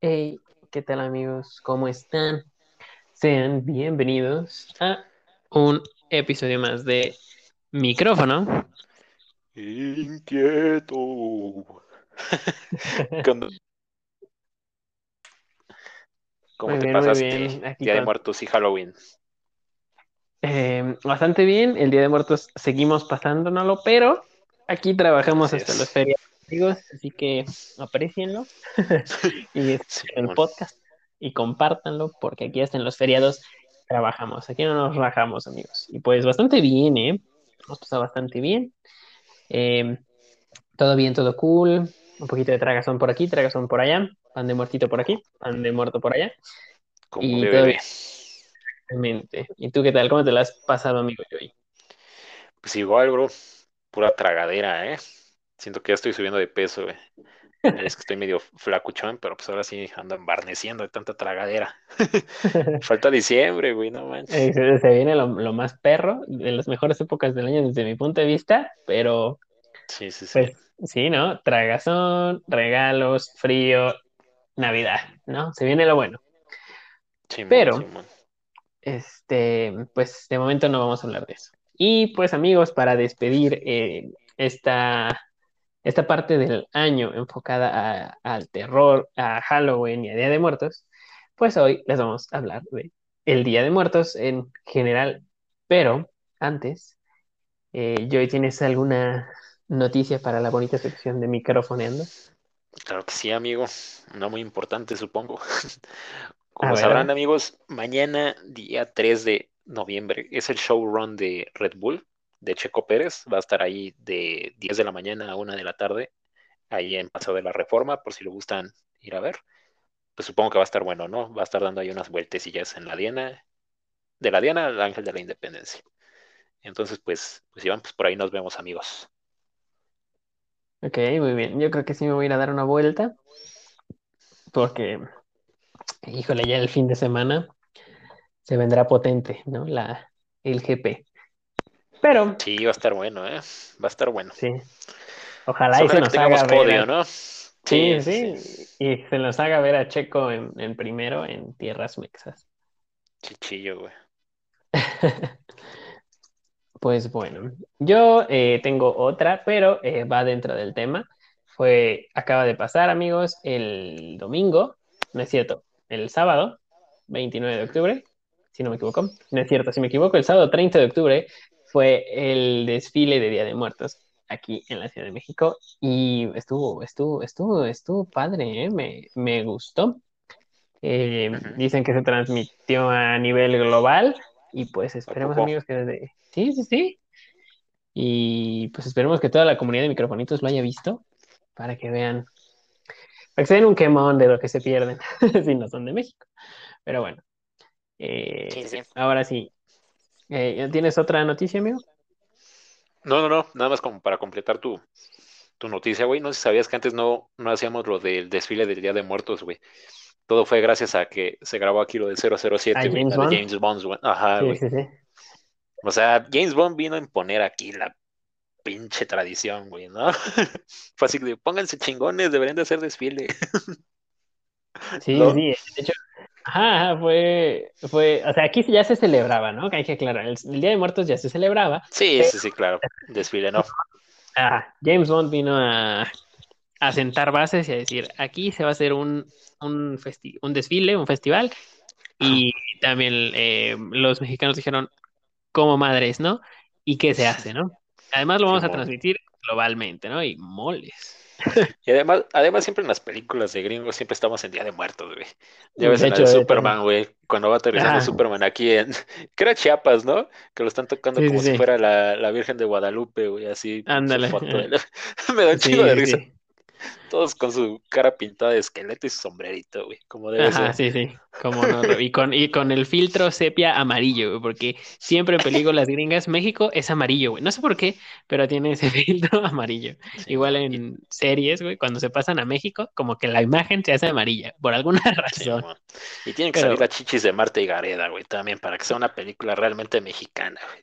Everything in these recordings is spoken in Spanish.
Hey, ¿qué tal amigos? ¿Cómo están? Sean bienvenidos a un episodio más de Micrófono. Inquieto. ¿Cómo Muy te bien, pasaste? Día de Muertos y Halloween. Eh, bastante bien. El Día de Muertos seguimos pasándonoslo, pero aquí trabajamos Así hasta es. los feriados, amigos, así que aprecienlo y escuchen el podcast y compártanlo porque aquí hasta en los feriados trabajamos. Aquí no nos rajamos, amigos. Y pues bastante bien, ¿eh? Hemos pasado bastante bien. Eh, todo bien, todo cool. Un poquito de tragazón por aquí, tragazón por allá. Pan de muertito por aquí, pan de muerto por allá. Como Y todo bien. Realmente. ¿Y tú qué tal? ¿Cómo te la has pasado, amigo Joey? Pues igual, bro. Pura tragadera, ¿eh? Siento que ya estoy subiendo de peso, güey. Es que estoy medio flacuchón, pero pues ahora sí ando embarneciendo de tanta tragadera. Falta diciembre, güey, no manches. Eh, se, se viene lo, lo más perro, de las mejores épocas del año desde mi punto de vista, pero Sí, sí, sí. pues sí, ¿no? Tragazón, regalos, frío, Navidad, ¿no? Se viene lo bueno. Pero-. Este, pues de momento no vamos a hablar de eso. Y pues amigos, para despedir eh, esta, esta parte del año enfocada a- al terror, a Halloween y a Día de Muertos, pues hoy les vamos a hablar de el Día de Muertos en general. Pero antes, eh, Joy, ¿tienes alguna noticia para la bonita sección de microfoneando? Claro que sí, amigo. No muy importante, supongo. Como sabrán, amigos, mañana, día 3 de noviembre, es el showrun de Red Bull, de Checo Pérez. Va a estar ahí de 10 de la mañana a 1 de la tarde, ahí en Paseo de la Reforma, por si lo gustan ir a ver. Pues supongo que va a estar bueno, ¿no? Va a estar dando ahí unas vueltecillas en la Diana, de la Diana al Ángel de la Independencia. Entonces, pues, pues Iván, pues por ahí nos vemos, amigos. Ok, muy bien. Yo creo que sí me voy a ir a dar una vuelta. Porque, híjole, ya el fin de semana se vendrá potente, ¿no? La, el GP. Pero, Sí, va a estar bueno, ¿eh? Va a estar bueno. sí. Ojalá y se nos haga ver a- ¿no? Sí, sí. Y se nos haga ver a Checo en, en primero en tierras mexas. Chichillo, güey. Pues bueno, yo eh, tengo otra, pero eh, va dentro del tema. Fue, acaba de pasar, amigos, el domingo, no es cierto, el sábado, 29 de octubre, si no me equivoco. No es cierto, si me equivoco, el sábado 30 de octubre fue el desfile de Día de Muertos aquí en la Ciudad de México y estuvo, estuvo, estuvo, estuvo padre, ¿eh? Me, me gustó. Eh. Dicen que se transmitió a nivel global y pues esperemos amigos que desde... Sí, sí, sí. Y pues esperemos que toda la comunidad de microfonitos lo haya visto para que vean, para que se den un quemón de lo que se pierden si no son de México. Pero bueno, eh, Sí, sí. ahora sí. Eh, ¿tienes otra noticia, amigo? No, no, no, nada más como para completar tu, tu noticia, güey. No sé si sabías que antes no, no hacíamos lo del desfile del Día de Muertos, güey. Todo fue gracias a que se grabó aquí lo del 007, ¿A güey, James de Bond? James Bond, güey. Ajá, Sí, güey. sí, sí. O sea, James Bond vino a imponer aquí la pinche tradición, güey, ¿no? Fue así de, pónganse chingones, deberían de hacer desfile. Sí, ¿No? sí, de hecho, ajá, fue, fue, o sea, aquí ya se celebraba, ¿no? Que hay que aclarar, el, el Día de Muertos ya se celebraba. Sí, sí, sí, claro. Desfile, ¿no? Ah, James Bond vino a, a sentar bases y a decir, aquí se va a hacer un, un, festi- un desfile, un festival, y también eh, los mexicanos dijeron, como madres, ¿no? ¿Y qué se hace, no? Además lo vamos a transmitir globalmente, ¿no? Y moles. Y además, además siempre en las películas de gringos siempre estamos en Día de Muertos, güey. Ya ves en la de de Superman, güey, cuando va aterrizando Ah. Superman aquí en, que era Chiapas, ¿no? Que lo están tocando Sí, como sí, si fuera la, la Virgen de Guadalupe, güey, así. Ándale. foto de la- Me da un Sí, chingo de sí, risa. Sí. Todos con su cara pintada de esqueleto y su sombrerito, güey, como debe Ajá, ser. sí, sí. Como no, y con, y con el filtro sepia amarillo, güey, porque siempre en películas gringas México es amarillo, güey. No sé por qué, pero tiene ese filtro amarillo. Igual y, en series, güey, cuando se pasan a México, como que la imagen se hace amarilla, por alguna razón. Simón. Y tienen que Pero, salir las chichis de Marta y Gareda, güey, también, para que sea una película realmente mexicana, güey.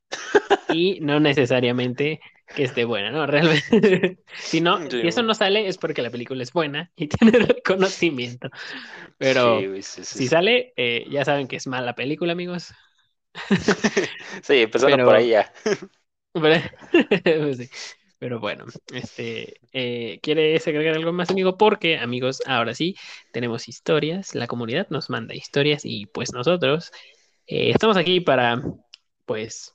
y no necesariamente que esté buena, ¿no? Realmente, si no, Sí, si eso no sale es porque la película es buena y tiene reconocimiento. Pero Sí, sí, si sale, eh, ya saben que es mala película, amigos. Sí, empezando por Pero, ahí ya. pero, pues. Pero bueno, este, eh, ¿quieres agregar algo más, amigo? Porque, amigos, ahora sí, tenemos historias, la comunidad nos manda historias y pues nosotros eh, estamos aquí para, pues,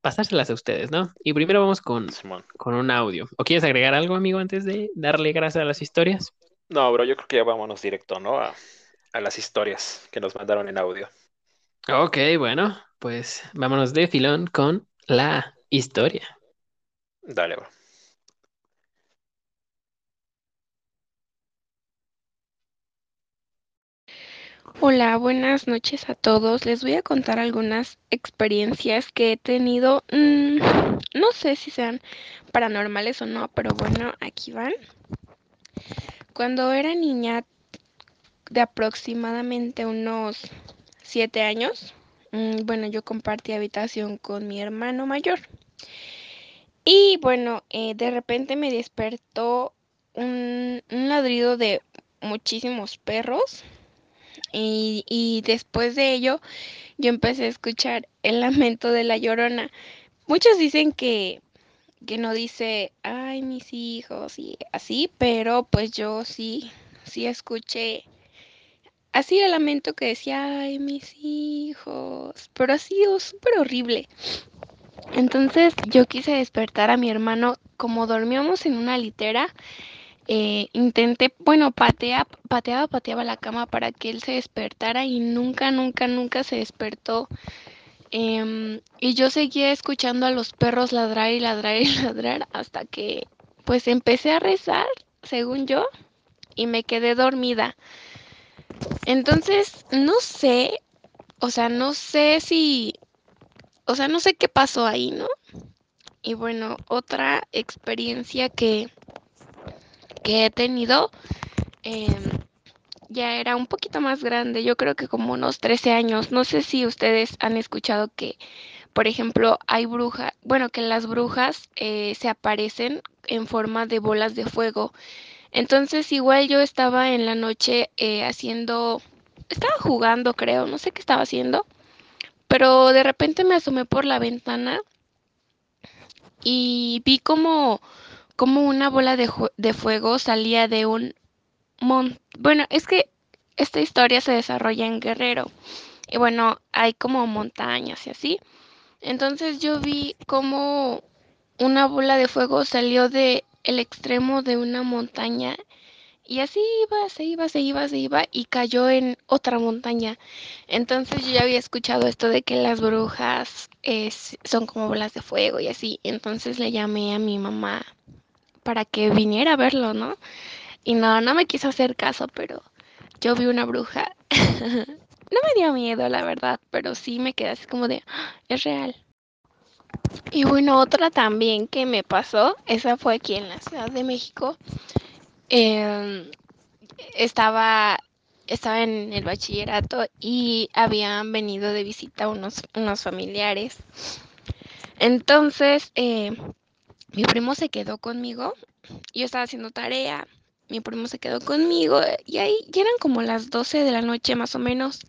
pasárselas a ustedes, ¿no? Y primero vamos con, Simón. con un audio. ¿O quieres agregar algo, amigo, antes de darle gracias a las historias? No, bro, yo creo que ya vámonos directo, ¿no? A, a las historias que nos mandaron en audio. Ok, bueno, pues vámonos de filón con la historia. Dale, bro. Hola, buenas noches a todos. Les voy a contar algunas experiencias que he tenido. mm, no sé si sean paranormales o no, pero bueno, aquí van. Cuando era niña de aproximadamente unos siete años, mm, bueno, yo compartí habitación con mi hermano mayor. Y bueno, eh, de repente me despertó un, un ladrido de muchísimos perros. Y, y después de ello, yo empecé a escuchar el lamento de la llorona. Muchos dicen que, que no dice, ay, mis hijos y así, pero pues yo sí, sí escuché así el lamento que decía, ay, mis hijos, pero así oh, súper horrible. Entonces yo quise despertar a mi hermano, como dormíamos en una litera, eh, intenté, bueno, patea, pateaba, pateaba la cama para que él se despertara y nunca, nunca, nunca se despertó. Em, y yo seguía escuchando a los perros ladrar y ladrar y ladrar hasta que pues empecé a rezar, según yo, y me quedé dormida. Entonces, no sé, o sea, no sé si, o sea, no sé qué pasó ahí, ¿no? Y bueno, otra experiencia que, que he tenido, em, ya era un poquito más grande, yo creo que como unos 13 años. No sé si ustedes han escuchado que, por ejemplo, hay brujas, bueno, que las brujas eh, se aparecen en forma de bolas de fuego. Entonces, igual yo estaba en la noche eh, haciendo, estaba jugando, creo, no sé qué estaba haciendo, pero de repente me asomé por la ventana y vi como, como una bola de, de fuego salía de un mon- bueno, es que esta historia se desarrolla en Guerrero y bueno, hay como montañas y así. Entonces yo vi como una bola de fuego salió de el extremo de una montaña y así iba, se iba, se iba, se iba y cayó en otra montaña. Entonces yo ya había escuchado esto de que las brujas es- son como bolas de fuego y así. Entonces le llamé a mi mamá para que viniera a verlo, ¿no? Y no, no me quiso hacer caso, pero yo vi una bruja. No me dio miedo, la verdad, pero sí me quedé así como de, "Ah, es real. Y bueno, otra también que me pasó, esa fue aquí en la Ciudad de México. Em, estaba, estaba en el bachillerato y habían venido de visita unos, unos familiares. Entonces, eh, mi primo se quedó conmigo, yo estaba haciendo tarea, mi primo se quedó conmigo y ahí ya eran como las 12 de la noche más o menos.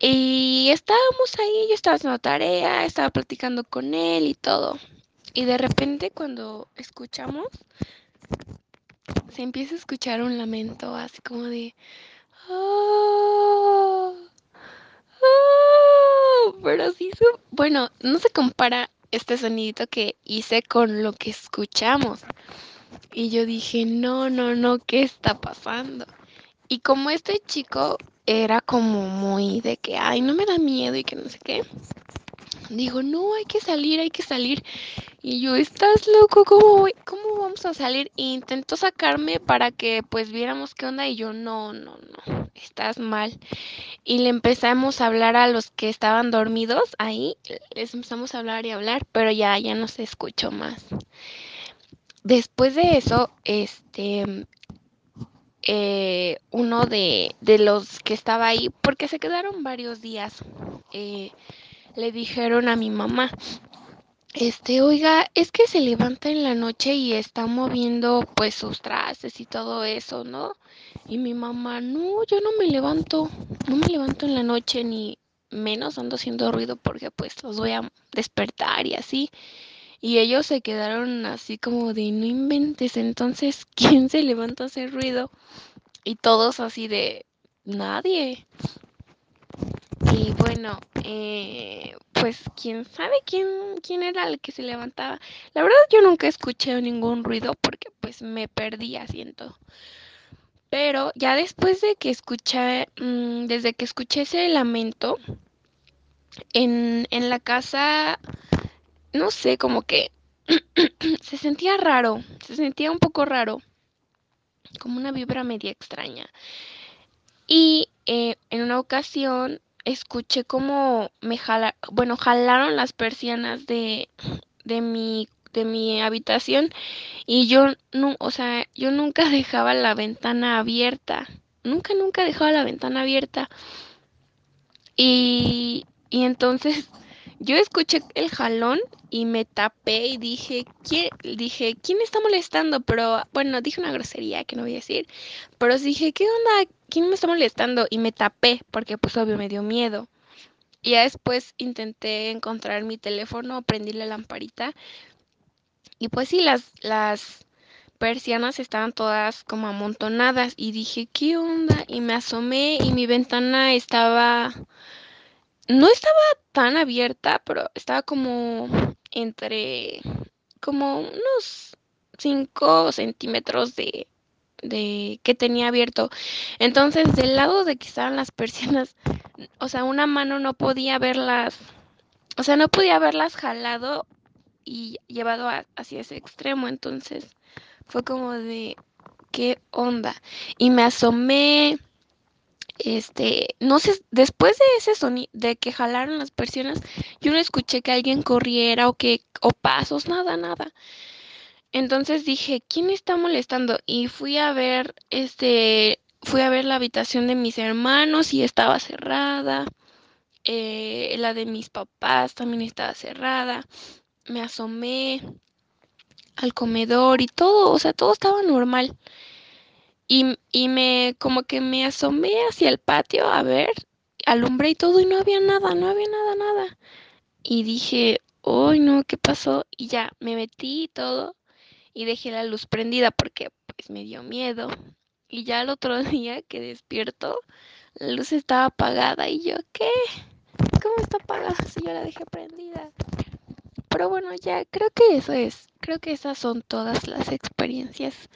Y estábamos ahí, yo estaba haciendo tarea, estaba platicando con él y todo. Y de repente cuando escuchamos, se empieza a escuchar un lamento así como de... "Oh, oh", pero sí, bueno, no se compara este sonidito que hice con lo que escuchamos. Y yo dije, no, no, no, ¿qué está pasando? Y como este chico era como muy de que, ay, no me da miedo y que no sé qué, dijo, no, hay que salir, hay que salir. Y yo, ¿estás loco? ¿Cómo, ¿Cómo vamos a salir? E intentó sacarme para que pues viéramos qué onda y yo, no, no, no, estás mal. Y le empezamos a hablar a los que estaban dormidos ahí, les empezamos a hablar y hablar, pero ya, ya no se escuchó más. Después de eso, este, eh, uno de, de, los que estaba ahí, porque se quedaron varios días, eh, le dijeron a mi mamá, este, oiga, es que se levanta en la noche y está moviendo pues sus trastes y todo eso, ¿no? Y mi mamá, no, yo no me levanto, no me levanto en la noche ni menos ando haciendo ruido porque pues los voy a despertar y así. Y ellos se quedaron así como de no inventes, entonces, ¿quién se levanta a hacer ruido? Y todos así de nadie. Y bueno, eh, pues quién sabe quién, quién era el que se levantaba. La verdad yo nunca escuché ningún ruido porque pues me perdí, siento. Pero ya después de que escuché, mmm, desde que escuché ese lamento, en, en la casa no sé, como que se sentía raro, se sentía un poco raro, como una vibra media extraña. Y eh, en una ocasión escuché como me jala, bueno, jalaron las persianas de, de mi de mi habitación y yo no, o sea, yo nunca dejaba la ventana abierta. Nunca nunca dejaba la ventana abierta. Y y entonces yo escuché el jalón y me tapé y dije, ¿quién, dije, ¿quién está molestando? Pero bueno, dije una grosería que no voy a decir, pero dije, ¿qué onda? ¿Quién me está molestando? Y me tapé porque pues obvio me dio miedo. Y ya después intenté encontrar mi teléfono, prendí la lamparita y pues sí, las, las persianas estaban todas como amontonadas y dije, ¿qué onda? Y me asomé y mi ventana estaba no estaba tan abierta, pero estaba como entre como unos 5 centímetros de, de que tenía abierto. Entonces, del lado de que estaban las persianas, o sea, una mano no podía verlas, o sea, no podía verlas jalado y llevado a, hacia ese extremo. Entonces, fue como de, ¿qué onda? Y me asomé este, no sé, después de ese sonido, de que jalaron las persianas, yo no escuché que alguien corriera o que, o pasos, nada, nada. Entonces dije, ¿quién está molestando? Y fui a ver, este, fui a ver la habitación de mis hermanos y estaba cerrada. Eh, la de mis papás también estaba cerrada. Me asomé al comedor y todo, o sea, todo estaba normal. Y, y me, como que me asomé hacia el patio a ver, alumbré y todo y no había nada, no había nada, nada. Y dije, uy, no, ¿qué pasó? Y ya, me metí y todo y dejé la luz prendida porque pues me dio miedo. Y ya el otro día que despierto, la luz estaba apagada y yo, ¿qué? ¿Cómo está apagada si yo la dejé prendida? Pero bueno, ya creo que eso es, creo que esas son todas las experiencias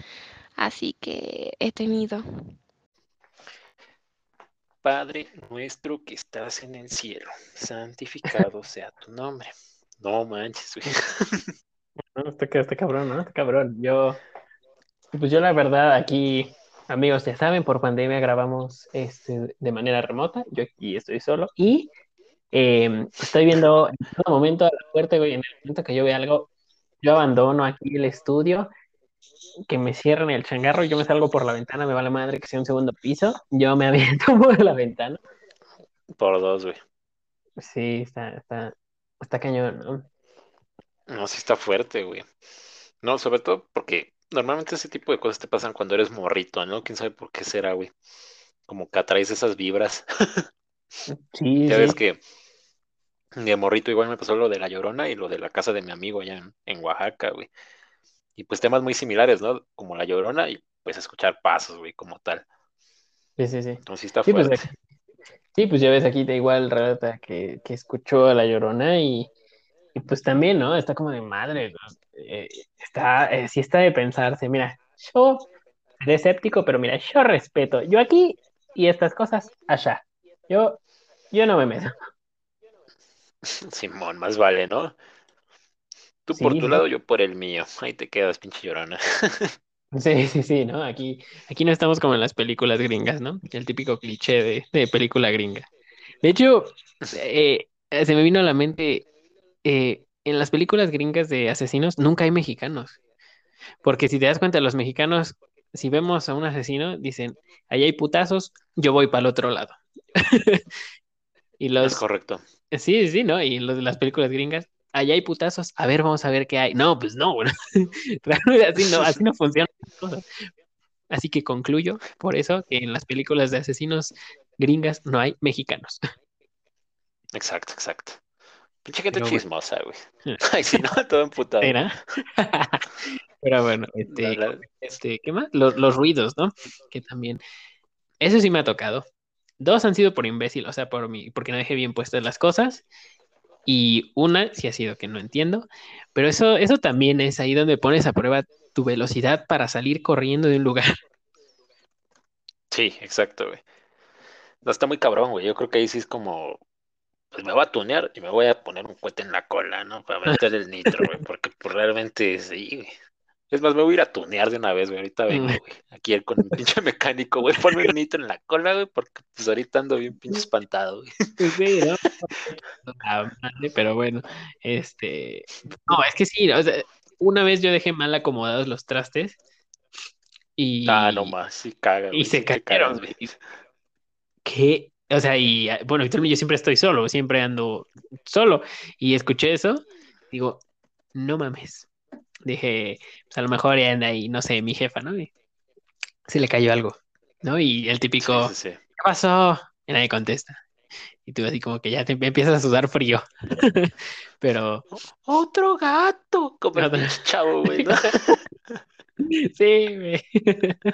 así que he tenido. Padre nuestro que estás en el cielo, santificado sea tu nombre. No manches, güey. No, está, está cabrón, ¿no? Está cabrón. Yo, pues yo la verdad aquí, amigos, ya saben, por pandemia grabamos este, de manera remota. Yo aquí estoy solo y eh, estoy viendo en todo momento a la puerta, güey, en el momento que yo vea algo, yo abandono aquí el estudio que me cierren el changarro, yo me salgo por la ventana, me va la madre que sea un segundo piso, yo me aviento por la ventana. Por dos, güey. Sí, está, está, está cañón, ¿no? No, sí está fuerte, güey. No, sobre todo porque normalmente ese tipo de cosas te pasan cuando eres morrito, ¿no? Quién sabe por qué será, güey. Como que atraes esas vibras. Sí, ya sí. ves que de morrito igual me pasó lo de la llorona y lo de la casa de mi amigo allá en, en Oaxaca, güey. Y pues temas muy similares, ¿no? Como la llorona y pues escuchar pasos, güey, como tal. Sí, sí, sí. Entonces sí está Sí, pues, fuerte. sí, pues ya ves aquí da igual relata que, que escuchó a la llorona y, y pues también, ¿no? Está como de madre, ¿no? Eh, está, eh, sí está de pensarse, mira, yo seré escéptico, pero mira, yo respeto, yo aquí y estas cosas allá. Yo, yo no me meto. Simón, más vale, ¿no? Tú por tu ¿no? lado, yo por el mío. Ahí te quedas, pinche llorona. Sí, sí, sí, ¿no? Aquí, aquí no estamos como en las películas gringas, ¿no? El típico cliché de, de película gringa. De hecho, eh, se me vino a la mente, eh, en las películas gringas de asesinos nunca hay mexicanos, porque si te das cuenta, los mexicanos, si vemos a un asesino, dicen, ahí hay putazos, yo voy para el otro lado. Y Es los, correcto. sí, sí, ¿no? Y los de las películas gringas, allá hay putazos, a ver, vamos a ver qué hay. No, pues no, bueno, así no, así no funcionan las cosas. Así que concluyo, por eso, que en las películas de asesinos gringas no hay mexicanos. Exacto, exacto. Pinche gente Pero chismosa, güey. Ay, si no, todo emputado. ¿era? Pero bueno, este, la- este, ¿qué más? Los, los ruidos, ¿no? Que también, eso sí me ha tocado. Dos han sido por imbécil, o sea, por mí, porque no dejé bien puestas las cosas. Y una sí ha sido que no entiendo. Pero eso, eso también es ahí donde pones a prueba tu velocidad para salir corriendo de un lugar. Sí, exacto, güey. No, está muy cabrón, güey. Yo creo que ahí sí es como, pues me voy a tunear y me voy a poner un cohete en la cola, ¿no? Para meter el nitro, güey. Porque pues, realmente sí, güey. Es más, me voy a ir a tunear de una vez, güey. Ahorita vengo, güey. Aquí el- con mi pinche mecánico, güey. Ponme un nitro en la cola, güey. Porque pues ahorita ando bien pinche espantado, güey. Sí, ¿no? Ah, pero bueno, este, no, es que sí, o sea, una vez yo dejé mal acomodados los trastes Ah, y, más, sí caga, y güey. se cayeron, güey. ¿Qué? O sea, y ah, bueno, yo siempre estoy solo, siempre ando solo. Y escuché eso, digo, no mames. Dije, pues a lo mejor anda ahí, no sé, mi jefa, ¿no? Y se le cayó algo, ¿no? Y el típico, sí, sí. ¿qué pasó? Y nadie contesta. Y tú así como que ya te empiezas a sudar frío. Pero Otro gato, como el chavo, güey, ¿no? sí, güey.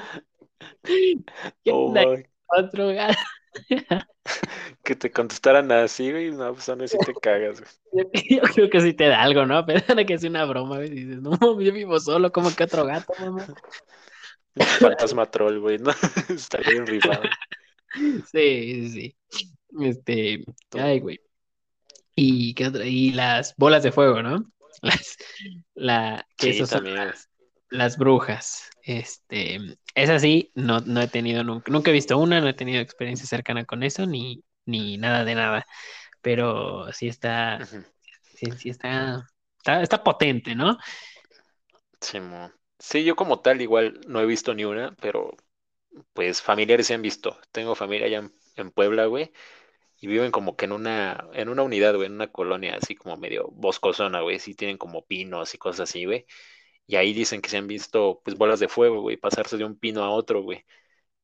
¿Qué Oh. Otro gato. Que te contestaran así, güey, no, pues aún así te cagas, güey. Yo, yo creo que sí te da algo, ¿no? Pero que es una broma, güey, dices, no, yo vivo solo, como que otro gato, mamá. Fantasma troll, güey, ¿no? Está bien rifado. Sí, sí, sí. Este, ay, güey. ¿Y qué otra? Y las bolas de fuego, ¿no? Las, la, que Sí, esos son también. las, las brujas. Este, es así, no, no he tenido nunca, nunca he visto una, no he tenido experiencia cercana con eso, ni, ni nada de nada. Pero sí está, sí, sí está, está, está potente, ¿no? Simón. Sí, yo como tal igual no he visto ni una, pero pues familiares se han visto. Tengo familia allá en, en Puebla, güey, y viven como que en una, en una unidad, güey, en una colonia así como medio boscosona, güey, sí tienen como pinos y cosas así, güey. Y ahí dicen que se han visto pues bolas de fuego, güey, pasarse de un pino a otro, güey.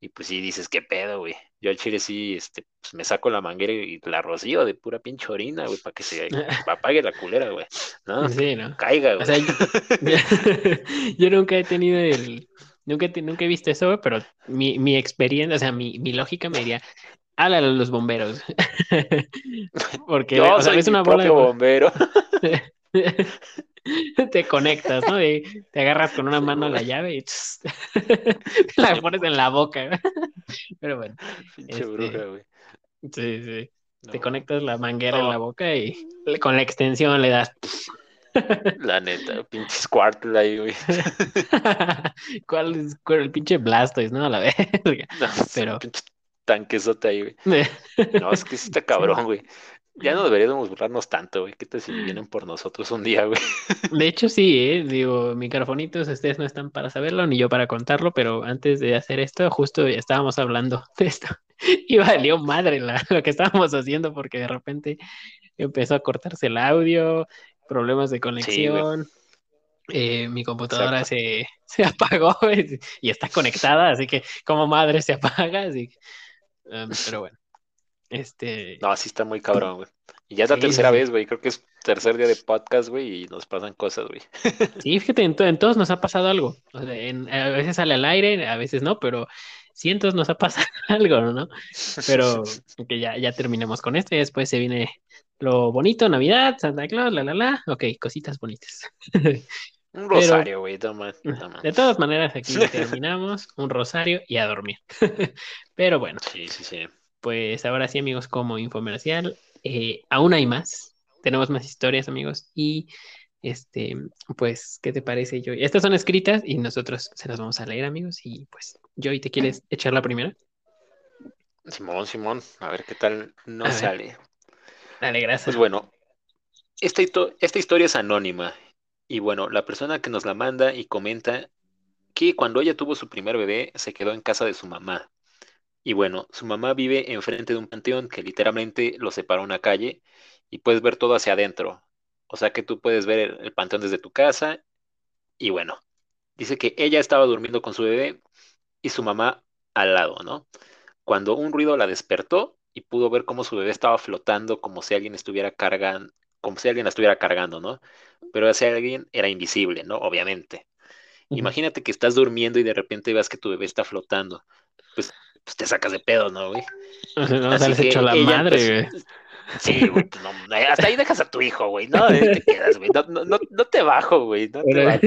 Y pues sí dices, qué pedo, güey. Yo al chile sí, este, pues me saco la manguera y la rocío de pura pinche orina, güey, para que se apague la culera, güey. No, Sí, ¿no? caiga, O güey. sea, yo, yo nunca he tenido el, nunca, he te- nunca he visto eso, güey, pero mi, mi experiencia, o sea, mi, mi lógica me diría, háblale a los bomberos. Porque, Yo o sea, soy mi una bola de bombero. te conectas, ¿no? De- te agarras con una mano la llave y tss, la pones en la boca. güey. Pero bueno, Pinche Este, bruja, güey. sí, sí. Te conectas la manguera en la boca y con la extensión le das. La neta, pinche Squirtle ahí, güey. ¿Cuál es el pinche Blastoise, no? A la verga. No, Pero- pinche tanquesote ahí, güey. No, es que sí está cabrón, güey. Ya no deberíamos burlarnos tanto, güey. ¿Qué tal si vienen por nosotros un día, güey? De hecho, sí, ¿eh? Digo, microfonitos, ustedes no están para saberlo ni yo para contarlo, pero antes de hacer esto, justo estábamos hablando de esto. Y valió madre la- lo que estábamos haciendo porque de repente empezó a cortarse el audio, problemas de conexión. eh, mi computadora se, se apagó güey, y está conectada, así que como madre se apaga, así que, um, pero bueno. Este, No, sí está muy cabrón, güey. Y ya es la Sí, tercera sí. vez, güey. Creo que es tercer día de podcast, güey, y nos pasan cosas, güey. Sí, fíjate, en, to- en todos nos ha pasado algo. O sea, en- a veces sale al aire, a veces no, pero cientos nos ha pasado algo, ¿no? Pero que ya, ya terminemos con esto y después se viene lo bonito, Navidad, Santa Claus, la, la, la. Ok, cositas bonitas. Un rosario, güey. Toma, toma. De todas maneras, aquí terminamos, un rosario y a dormir. Pero bueno, Sí, sí, sí. Pues ahora sí, amigos, como infomercial, eh, aún hay más. tenemos más historias, amigos. Y este, pues, ¿qué te parece, Joy? Estas son escritas y nosotros se las vamos a leer, amigos. Y pues, Joy, ¿te quieres echar la primera? Simón, Simón, a ver qué tal no sale. Dale, gracias. Pues bueno, esta, esta historia es anónima. Y bueno, la persona que nos la manda y comenta que cuando ella tuvo su primer bebé se quedó en casa de su mamá. Y bueno, su mamá vive enfrente de un panteón que literalmente lo separa una calle y puedes ver todo hacia adentro. O sea que tú puedes ver el, panteón desde tu casa. Y bueno, dice que ella estaba durmiendo con su bebé y su mamá al lado, ¿no? Cuando un ruido la despertó y pudo ver cómo su bebé estaba flotando como si alguien estuviera cargando, como si alguien la estuviera cargando, ¿no? Pero ese alguien era invisible, ¿no? Obviamente. Imagínate que estás durmiendo y de repente ves que tu bebé está flotando. Pues, pues te sacas de pedo, ¿no, güey? No, Así hecho la madre, güey. Sí, güey, pues hasta ahí dejas a tu hijo, güey, no, te quedas, güey, no, no, no, te bajo, güey, no te bajo.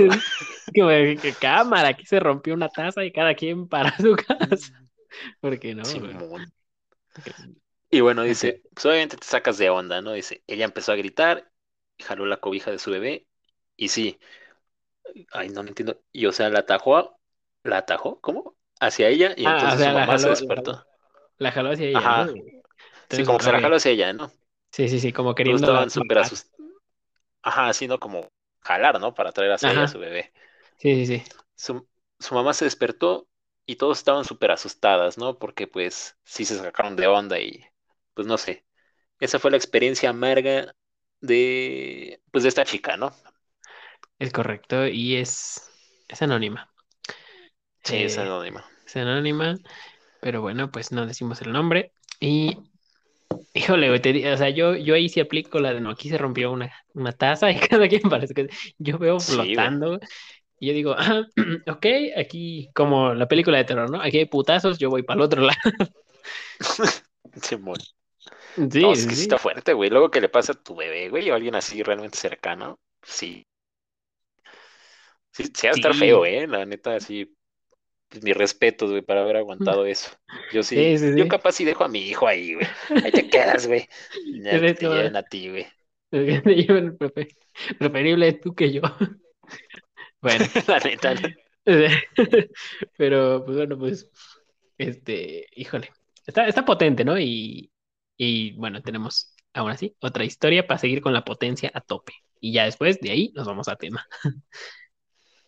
que, que, cámara, aquí se rompió una taza y cada quien para su casa. Porque no, Y bueno, dice, pues obviamente te sacas de onda, ¿no? Dice, ella empezó a gritar, jaló la cobija de su bebé, y sí, ay, no me entiendo, y o sea, la atajó, la atajó, ¿cómo? Hacia ella, y ah, entonces su mamá se despertó. La jaló hacia ella, Ajá. sí, como que se la jaló hacia ella, ¿no? Sí, sí, sí, como queriendo. estaban súper asustados. Ajá, así, ¿no? Como jalar, ¿no? Para traer hacia ella a su bebé. Sí, sí, sí. Su, su mamá se despertó y todos estaban súper asustadas, ¿no? Porque pues sí se sacaron de onda y pues no sé. Esa fue la experiencia amarga de pues de esta chica, ¿no? Es correcto y es, es anónima. Sí, es eh, anónima. Es anónima, pero bueno, pues no decimos el nombre y Híjole, te, o sea, yo, yo ahí sí aplico la de no, aquí se rompió una, una taza y cada quien parece que yo veo flotando y yo digo, ah, ok, aquí como la película de terror, ¿no? Aquí hay putazos, yo voy para el otro lado. Sí, Sí, es que sí. está fuerte, güey. Luego que le pasa a tu bebé, güey, o a alguien así realmente cercano, sí. Sí, sí va a estar feo, ¿eh? La neta, así. Pues, mis respetos, güey, para haber aguantado eso. Yo sí, yo capaz sí dejo a mi hijo ahí, güey. Ahí te quedas, güey. Ya te llevan a ti, güey. Preferible tú que yo. Bueno, la neta. Pero, pues bueno, pues, este, híjole, está, está potente, ¿no? Y, y bueno, tenemos aún así otra historia para seguir con la potencia a tope. Y ya después de ahí nos vamos a tema.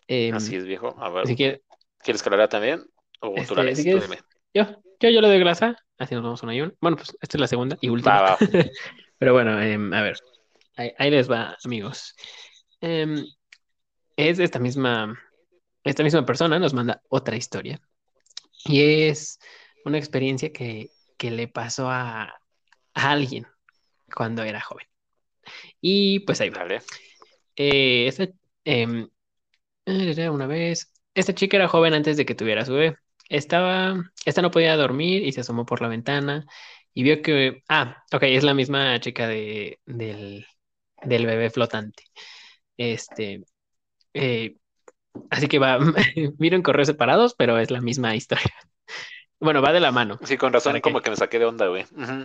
Em, así es, viejo. A ver. ¿Quieres que lo haga también? ¿O tú la este, yo, yo, yo le doy grasa, así nos vamos una y una. Bueno, pues esta es la segunda y última. Pero bueno, em, a ver, ahí, ahí, les va, amigos. Eh, es esta misma, esta misma persona nos manda otra historia. Y es una experiencia que, le pasó a, alguien cuando era joven. Y pues ahí vale. Eh, esta, em, una vez, esta chica era joven antes de que tuviera su bebé. Estaba, esta no podía dormir y se asomó por la ventana y vio que, ah, ok, es la misma chica de, del, del bebé flotante. Este, eh, así que va, miren correos separados, pero es la misma historia. Bueno, va de la mano. Sí, con razón, como que... me saqué de onda, güey.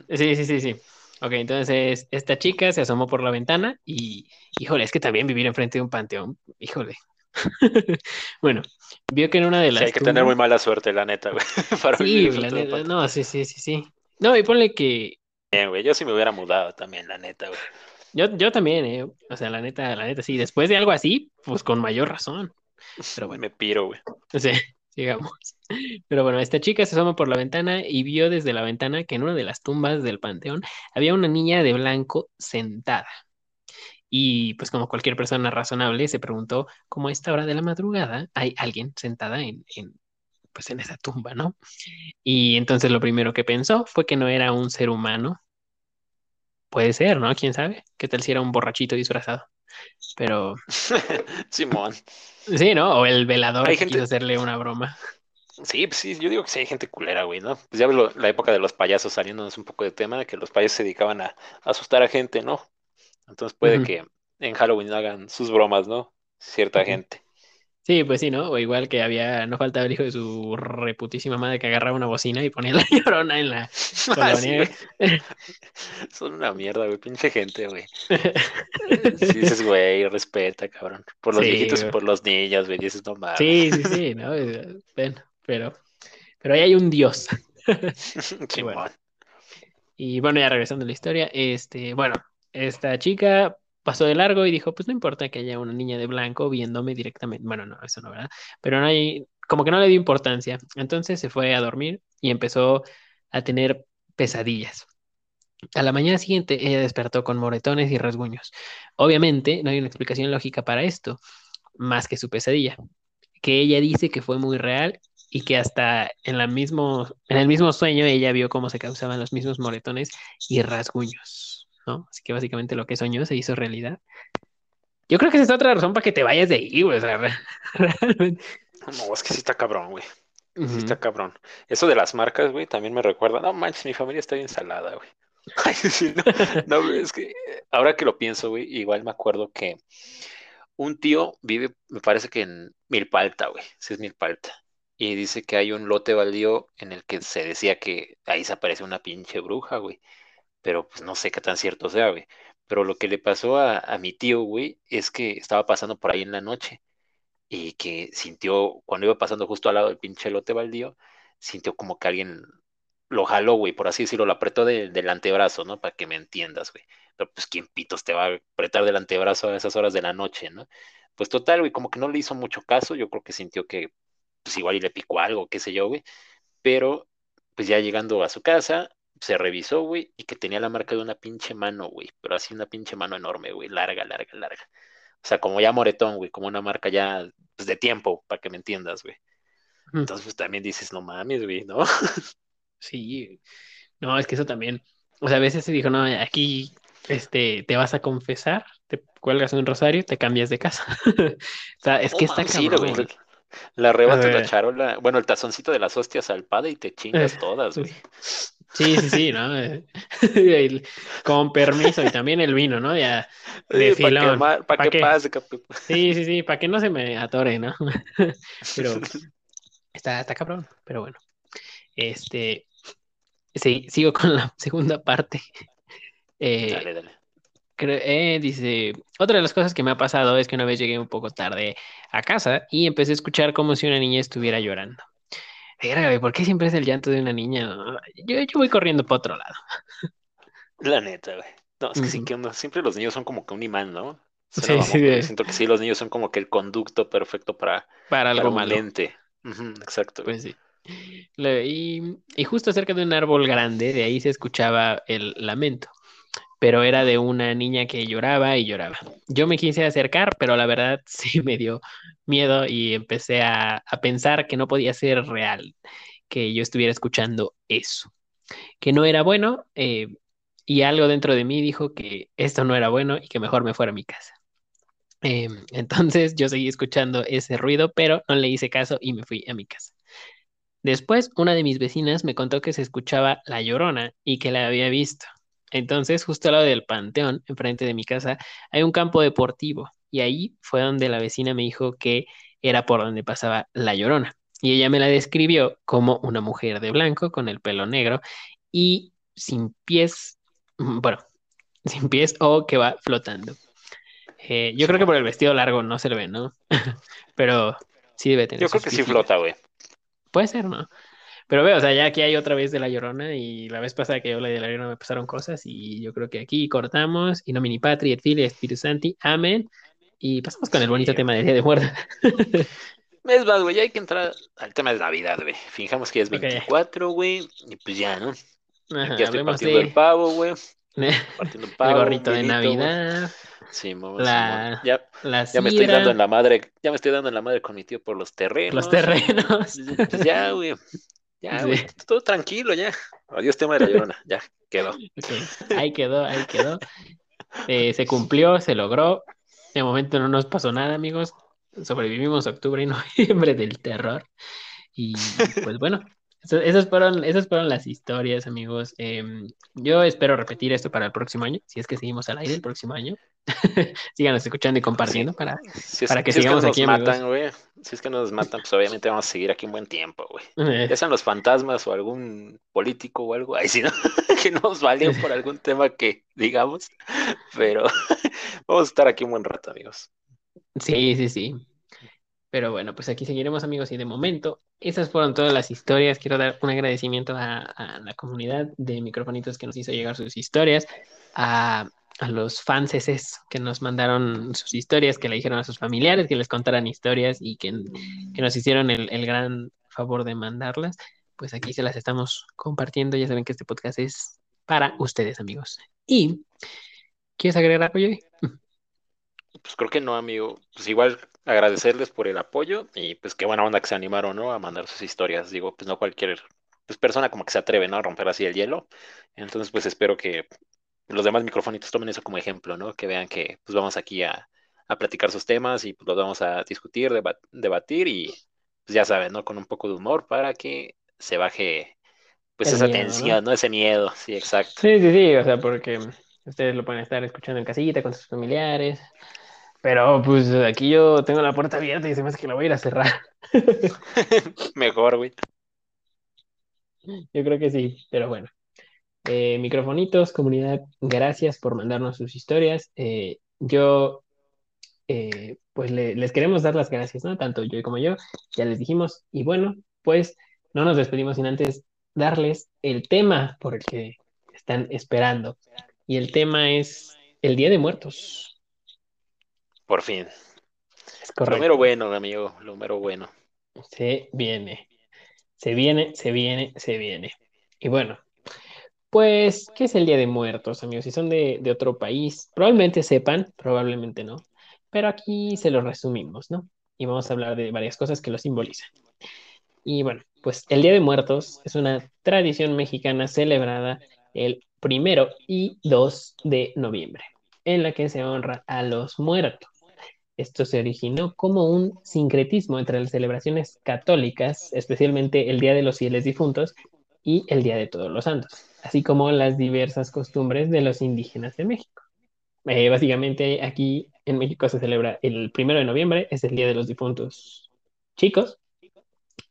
Sí, sí, sí, sí. Ok, entonces esta chica se asomó por la ventana y, híjole, es que también vivir enfrente de un panteón, híjole. bueno, vio que en una de las. Sí, hay que tener muy mala suerte, la neta, güey. para sí, la neta, no, sí, sí, sí, sí. No, y ponle que. Bien, güey, yo sí me hubiera mudado también, la neta, güey. Yo, yo también, eh. O sea, la neta, la neta, sí. Después de algo así, pues con mayor razón. Pero bueno. Me piro, güey. Sí, sigamos. Pero bueno, esta chica se asoma por la ventana y vio desde la ventana que en una de las tumbas del panteón había una niña de blanco sentada. Y pues como cualquier persona razonable se preguntó cómo a esta hora de la madrugada hay alguien sentada en, en, pues en esa tumba, ¿no? Y entonces lo primero que pensó fue que no era un ser humano, Puede ser, ¿no? ¿Quién sabe? ¿Qué tal si era un borrachito disfrazado? Pero... Simón. Sí, ¿no? O el velador que quiso hacerle una broma. Sí, pues sí, yo digo que sí hay gente culera, güey, ¿no? Pues ya ves la época de los payasos saliéndonos un poco de tema, que los payasos se dedicaban a, asustar a gente, ¿no? Entonces puede que en Halloween hagan sus bromas, ¿no? Cierta gente. Sí, pues sí, ¿no? O igual que había, no faltaba el hijo de su reputísima madre que agarraba una bocina y ponía la llorona en la Ah, colonia. sí. Son una mierda, güey, pinche gente, güey. Sí, dices, güey, respeta, cabrón. Por los Sí, viejitos y por los niños, güey, dices, no mames. Sí, sí, sí, ¿no? Bueno, pero, pero ahí hay un dios. Simón. bueno. Y bueno, ya regresando a la historia, este, bueno, esta chica pasó de largo y dijo, pues no importa que haya una niña de blanco viéndome directamente. Bueno, no, eso no, ¿verdad? Pero no hay, como que no le dio importancia. Entonces se fue a dormir y empezó a tener pesadillas. A la mañana siguiente ella despertó con moretones y rasguños. Obviamente no hay una explicación lógica para esto, más que su pesadilla, que ella dice que fue muy real y que hasta en la mismo, en el mismo sueño ella vio cómo se causaban los mismos moretones y rasguños, ¿no? Así que básicamente lo que soñó se hizo realidad. Yo creo que esa es otra razón para que te vayas de ahí, güey. O sea, re- realmente. No, es que sí está cabrón, güey. Sí está cabrón. Eso de las marcas, güey, también me recuerda. No manches, mi familia está bien salada, güey. Ay, sí, no, no, güey, es que ahora que lo pienso, güey, igual me acuerdo que un tío vive, me parece que en Milpalta, güey. Sí es Milpalta. Y dice que hay un lote baldío en el que se decía que ahí se aparece una pinche bruja, güey. Pero pues no sé qué tan cierto sea, güey. Pero lo que le pasó a, a mi tío, güey, es que estaba pasando por ahí en la noche y que sintió, cuando iba pasando justo al lado del pinche lote baldío, sintió como que alguien lo jaló, güey, por así decirlo, lo apretó de- del antebrazo, ¿no? Para que me entiendas, güey. Pero pues, ¿quién pitos te va a apretar del antebrazo a esas horas de la noche, ¿no? Pues total, güey, como que no le hizo mucho caso, yo creo que sintió que, pues igual y le picó algo, qué sé yo, güey. Pero, pues ya llegando a su casa, se revisó, güey, y que tenía la marca de una pinche mano, güey, pero así una pinche mano enorme, güey, larga, larga, larga. O sea, como ya moretón, güey, como una marca ya pues, de tiempo, para que me entiendas, güey. Entonces, pues también dices, no mames, güey, ¿no? Sí, no, es que eso también, o sea, a veces se dijo, no, aquí, este, te vas a confesar, te cuelgas un rosario, te cambias de casa. O sea, es que está sí, güey. cabrón. Le arrebatas la charola, bueno, el tazoncito de las hostias al padre y te chingas todas, güey. Sí, sí, sí, ¿no? Con permiso y también el vino, ¿no? Ya de para que, pase, Sí, sí, sí, para que no se me atore, ¿no? Pero está, está cabrón, pero bueno. Este, sí, sigo con la segunda parte. Eh, Dale, dale. Eh, dice, otra de las cosas que me ha pasado es que una vez llegué un poco tarde a casa y empecé a escuchar como si una niña estuviera llorando. Verga, ¿por qué siempre es el llanto de una niña? Yo, yo voy corriendo para otro lado. La neta, güey. No, es que sí que onda, siempre los niños son como que un imán, ¿no? Sí, Suena sí, de- siento que sí, los niños son como que el conducto perfecto para, Para algo un malo. lente. Ujú, exacto. Pues sí. Y, y justo cerca de un árbol grande, de ahí se escuchaba el lamento, pero era de una niña que lloraba y lloraba. Yo me quise acercar, pero la verdad sí me dio miedo y empecé a, a pensar que no podía ser real, que yo estuviera escuchando eso, que no era bueno, eh, y algo dentro de mí dijo que esto no era bueno y que mejor me fuera a mi casa. Eh, entonces yo seguí escuchando ese ruido, pero no le hice caso y me fui a mi casa. Después, una de mis vecinas me contó que se escuchaba La Llorona y que la había visto. Entonces, justo al lado del panteón, enfrente de mi casa, hay un campo deportivo y ahí fue donde la vecina me dijo que era por donde pasaba La Llorona. Y ella me la describió como una mujer de blanco con el pelo negro y sin pies, mm, bueno, sin pies o que va flotando. Eh, yo creo que por el vestido largo no se le ve, ¿no? Pero sí debe tener Yo creo que sí flota, güey. Puede ser, ¿no? Pero veo, o sea, ya aquí hay otra vez de La Llorona y la vez pasada que yo hablé de La Llorona me pasaron cosas y yo creo que aquí cortamos y nomini patri et filii et spiritus santi, amén. Y pasamos con el bonito Sí. tema del Día de Muertos. Es más, güey, ya hay que entrar al tema de Navidad, güey. Fijamos que ya es Ok. 24, güey, y pues ya, ¿no? Ajá, ya estoy partiendo de el pavo, güey. el Partiendo el pavo. gorrito de. Navidad, Sí, mamón, La- Simón. Ya, la ya me estoy dando en la madre, ya me estoy dando en la madre con mi tío por los terrenos. los terrenos. Pues ya, güey. Ya, Sí. güey. Todo tranquilo, ya. Adiós, tema de la llorona. Ya, quedó. Ahí quedó, ahí quedó. Eh, se cumplió, se logró. De momento no nos pasó nada, amigos. Sobrevivimos octubre y noviembre del terror. Y pues bueno, esas, fueron, esas fueron las historias, amigos. Em, yo espero repetir esto para el próximo año, si es que seguimos al aire el próximo año. Síganos escuchando y compartiendo para, para que sigamos aquí, matan. Si es que nos matan, pues obviamente vamos a seguir aquí un buen tiempo, güey. Eh. Ya sean los fantasmas o algún político o algo, ahí sí, ¿no? que nos valien por algún tema que digamos, pero vamos a estar aquí un buen rato, amigos. Sí, sí, sí. Pero bueno, pues aquí seguiremos amigos y de momento esas fueron todas las historias. Quiero dar un agradecimiento a, la comunidad de microfonitos que nos hizo llegar sus historias, a, los fans que nos mandaron sus historias, que le dijeron a sus familiares que les contaran historias y que, nos hicieron el, gran favor de mandarlas. Pues aquí se las estamos compartiendo. Ya saben que este podcast es para ustedes, amigos. Y, ¿quieres agregar algo, Pues creo que no, amigo. Pues igual agradecerles por el apoyo y pues qué buena onda que se animaron, ¿no? A mandar sus historias. Digo, pues no cualquier pues, persona como que se atreve, ¿no? A romper así el hielo. Entonces, pues espero que los demás microfonitos tomen eso como ejemplo, ¿no? Que vean que pues vamos aquí a, a platicar sus temas y pues los vamos a discutir, debatir y pues ya saben, ¿no? Con un poco de humor para que se baje pues esa tensión, ¿no? Ese miedo, sí, exacto. Sí, sí, sí, o sea, porque ustedes lo pueden estar escuchando en casita con sus familiares, pero pues aquí yo tengo la puerta abierta y se me hace que la voy a ir a cerrar. Mejor, güey. Yo creo que sí, pero bueno. Eh, microfonitos, comunidad, gracias por mandarnos sus historias. Eh, yo, eh, pues les queremos dar las gracias, ¿no? Tanto yo como yo, ya les dijimos. Y bueno, pues no nos despedimos sin antes darles el tema por el que están esperando. Y el tema es el Día de Muertos. Por fin. Es correcto. Lo mero bueno, amigo, lo mero bueno. Se viene. Se viene, se viene, se viene. Y bueno, pues, ¿qué es el Día de Muertos, amigos? Si son de, de otro país, probablemente sepan, probablemente no. Pero aquí se lo resumimos, ¿no? Y vamos a hablar de varias cosas que lo simbolizan. Y bueno, pues el Día de Muertos es una tradición mexicana celebrada el primero y 2 de noviembre, en la que se honra a los muertos. Esto se originó como un sincretismo entre las celebraciones católicas, especialmente el Día de los Fieles Difuntos y el Día de Todos los Santos, así como las diversas costumbres de los indígenas de México. Eh, básicamente aquí en México se celebra el primero de noviembre, es el Día de los Difuntos chicos,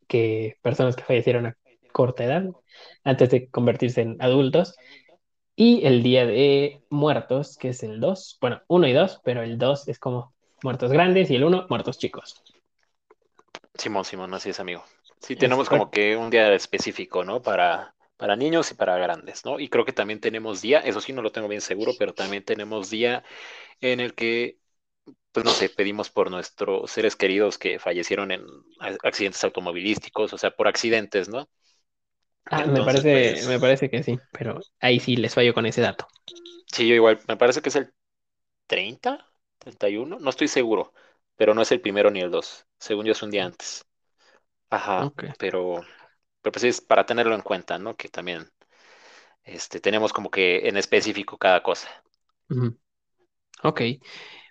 que personas que fallecieron a corta edad, antes de convertirse en adultos, y el Día de Muertos, que es el 2, bueno, 1 y 2, pero el 2 es como muertos grandes y el uno, muertos chicos. Simón, Simón, así es, amigo. Sí, tenemos como que un día específico, ¿no? Para, para niños y para grandes, ¿no? Y creo que también tenemos día, eso sí no lo tengo bien seguro, pero también tenemos día en el que, pues no sé, pedimos por nuestros seres queridos que fallecieron en accidentes automovilísticos, o sea, por accidentes, ¿no? Ah, me, parece, pues me parece que sí, pero ahí sí les fallo con ese dato. Sí, yo igual, me parece que es el 30, 31, no estoy seguro, pero no es el primero ni el 2. Según yo es un día antes. Ajá, pero, pero pues es para tenerlo en cuenta, ¿no? Que también este, tenemos como que en específico cada cosa. Ok,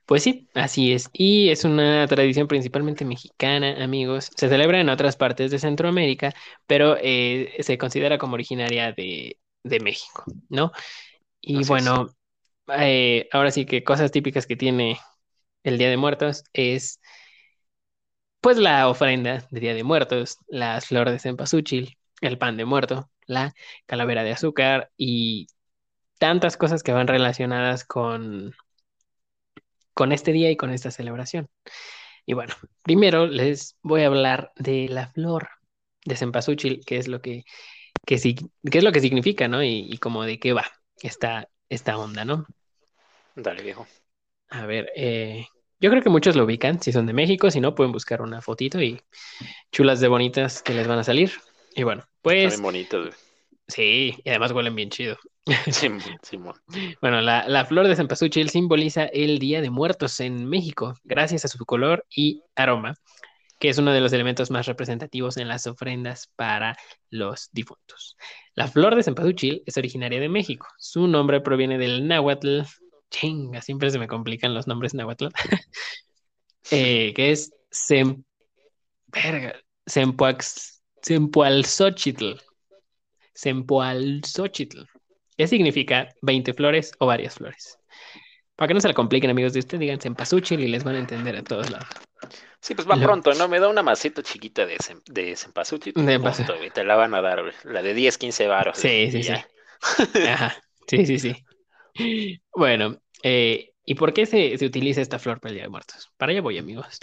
pues sí, así es. Y es una tradición principalmente mexicana, amigos. Se celebra en otras partes de Centroamérica, pero eh, se considera como originaria de, de México, ¿no? Y bueno, eh, ahora sí que cosas típicas que tiene el Día de Muertos es pues la ofrenda de Día de Muertos, las flores de cempasúchil, el pan de muerto, la calavera de azúcar y tantas cosas que van relacionadas con, con este día y con esta celebración. Y bueno, primero les voy a hablar de la flor de cempasúchil, que es lo que, que, es lo que significa, ¿no? Y, y como de qué va esta, esta onda, ¿no? Dale, viejo. A ver, eh, yo creo que muchos lo ubican, si son de México, si no, pueden buscar una fotito y chulas de bonitas que les van a salir. Y bueno, pues... Están bonitas, Sí, y además huelen bien chido. Sí, sí, bueno, la, la, flor de cempasúchil simboliza el Día de Muertos en México, gracias a su color y aroma, que es uno de los elementos más representativos en las ofrendas para los difuntos. La flor de cempasúchil es originaria de México. Su nombre proviene del náhuatl chinga, siempre se me complican los nombres náhuatl, eh, que es Sem, verga. Sempoalzóchitl. ¿Qué significa 20 flores o varias flores? Para que no se la compliquen, amigos de usted, digan cempasúchil y les van a entender a todos lados. Sí, pues va Lo- pronto, ¿no? Me da una maceta chiquita de, sem- de güey, Te la van a dar, güey. La de 10, 15 varos. Sí, sí, sí. Ajá, sí, sí, sí. Bueno, eh, ¿y por qué se, se utiliza esta flor para el Día de Muertos? Para allá voy, amigos.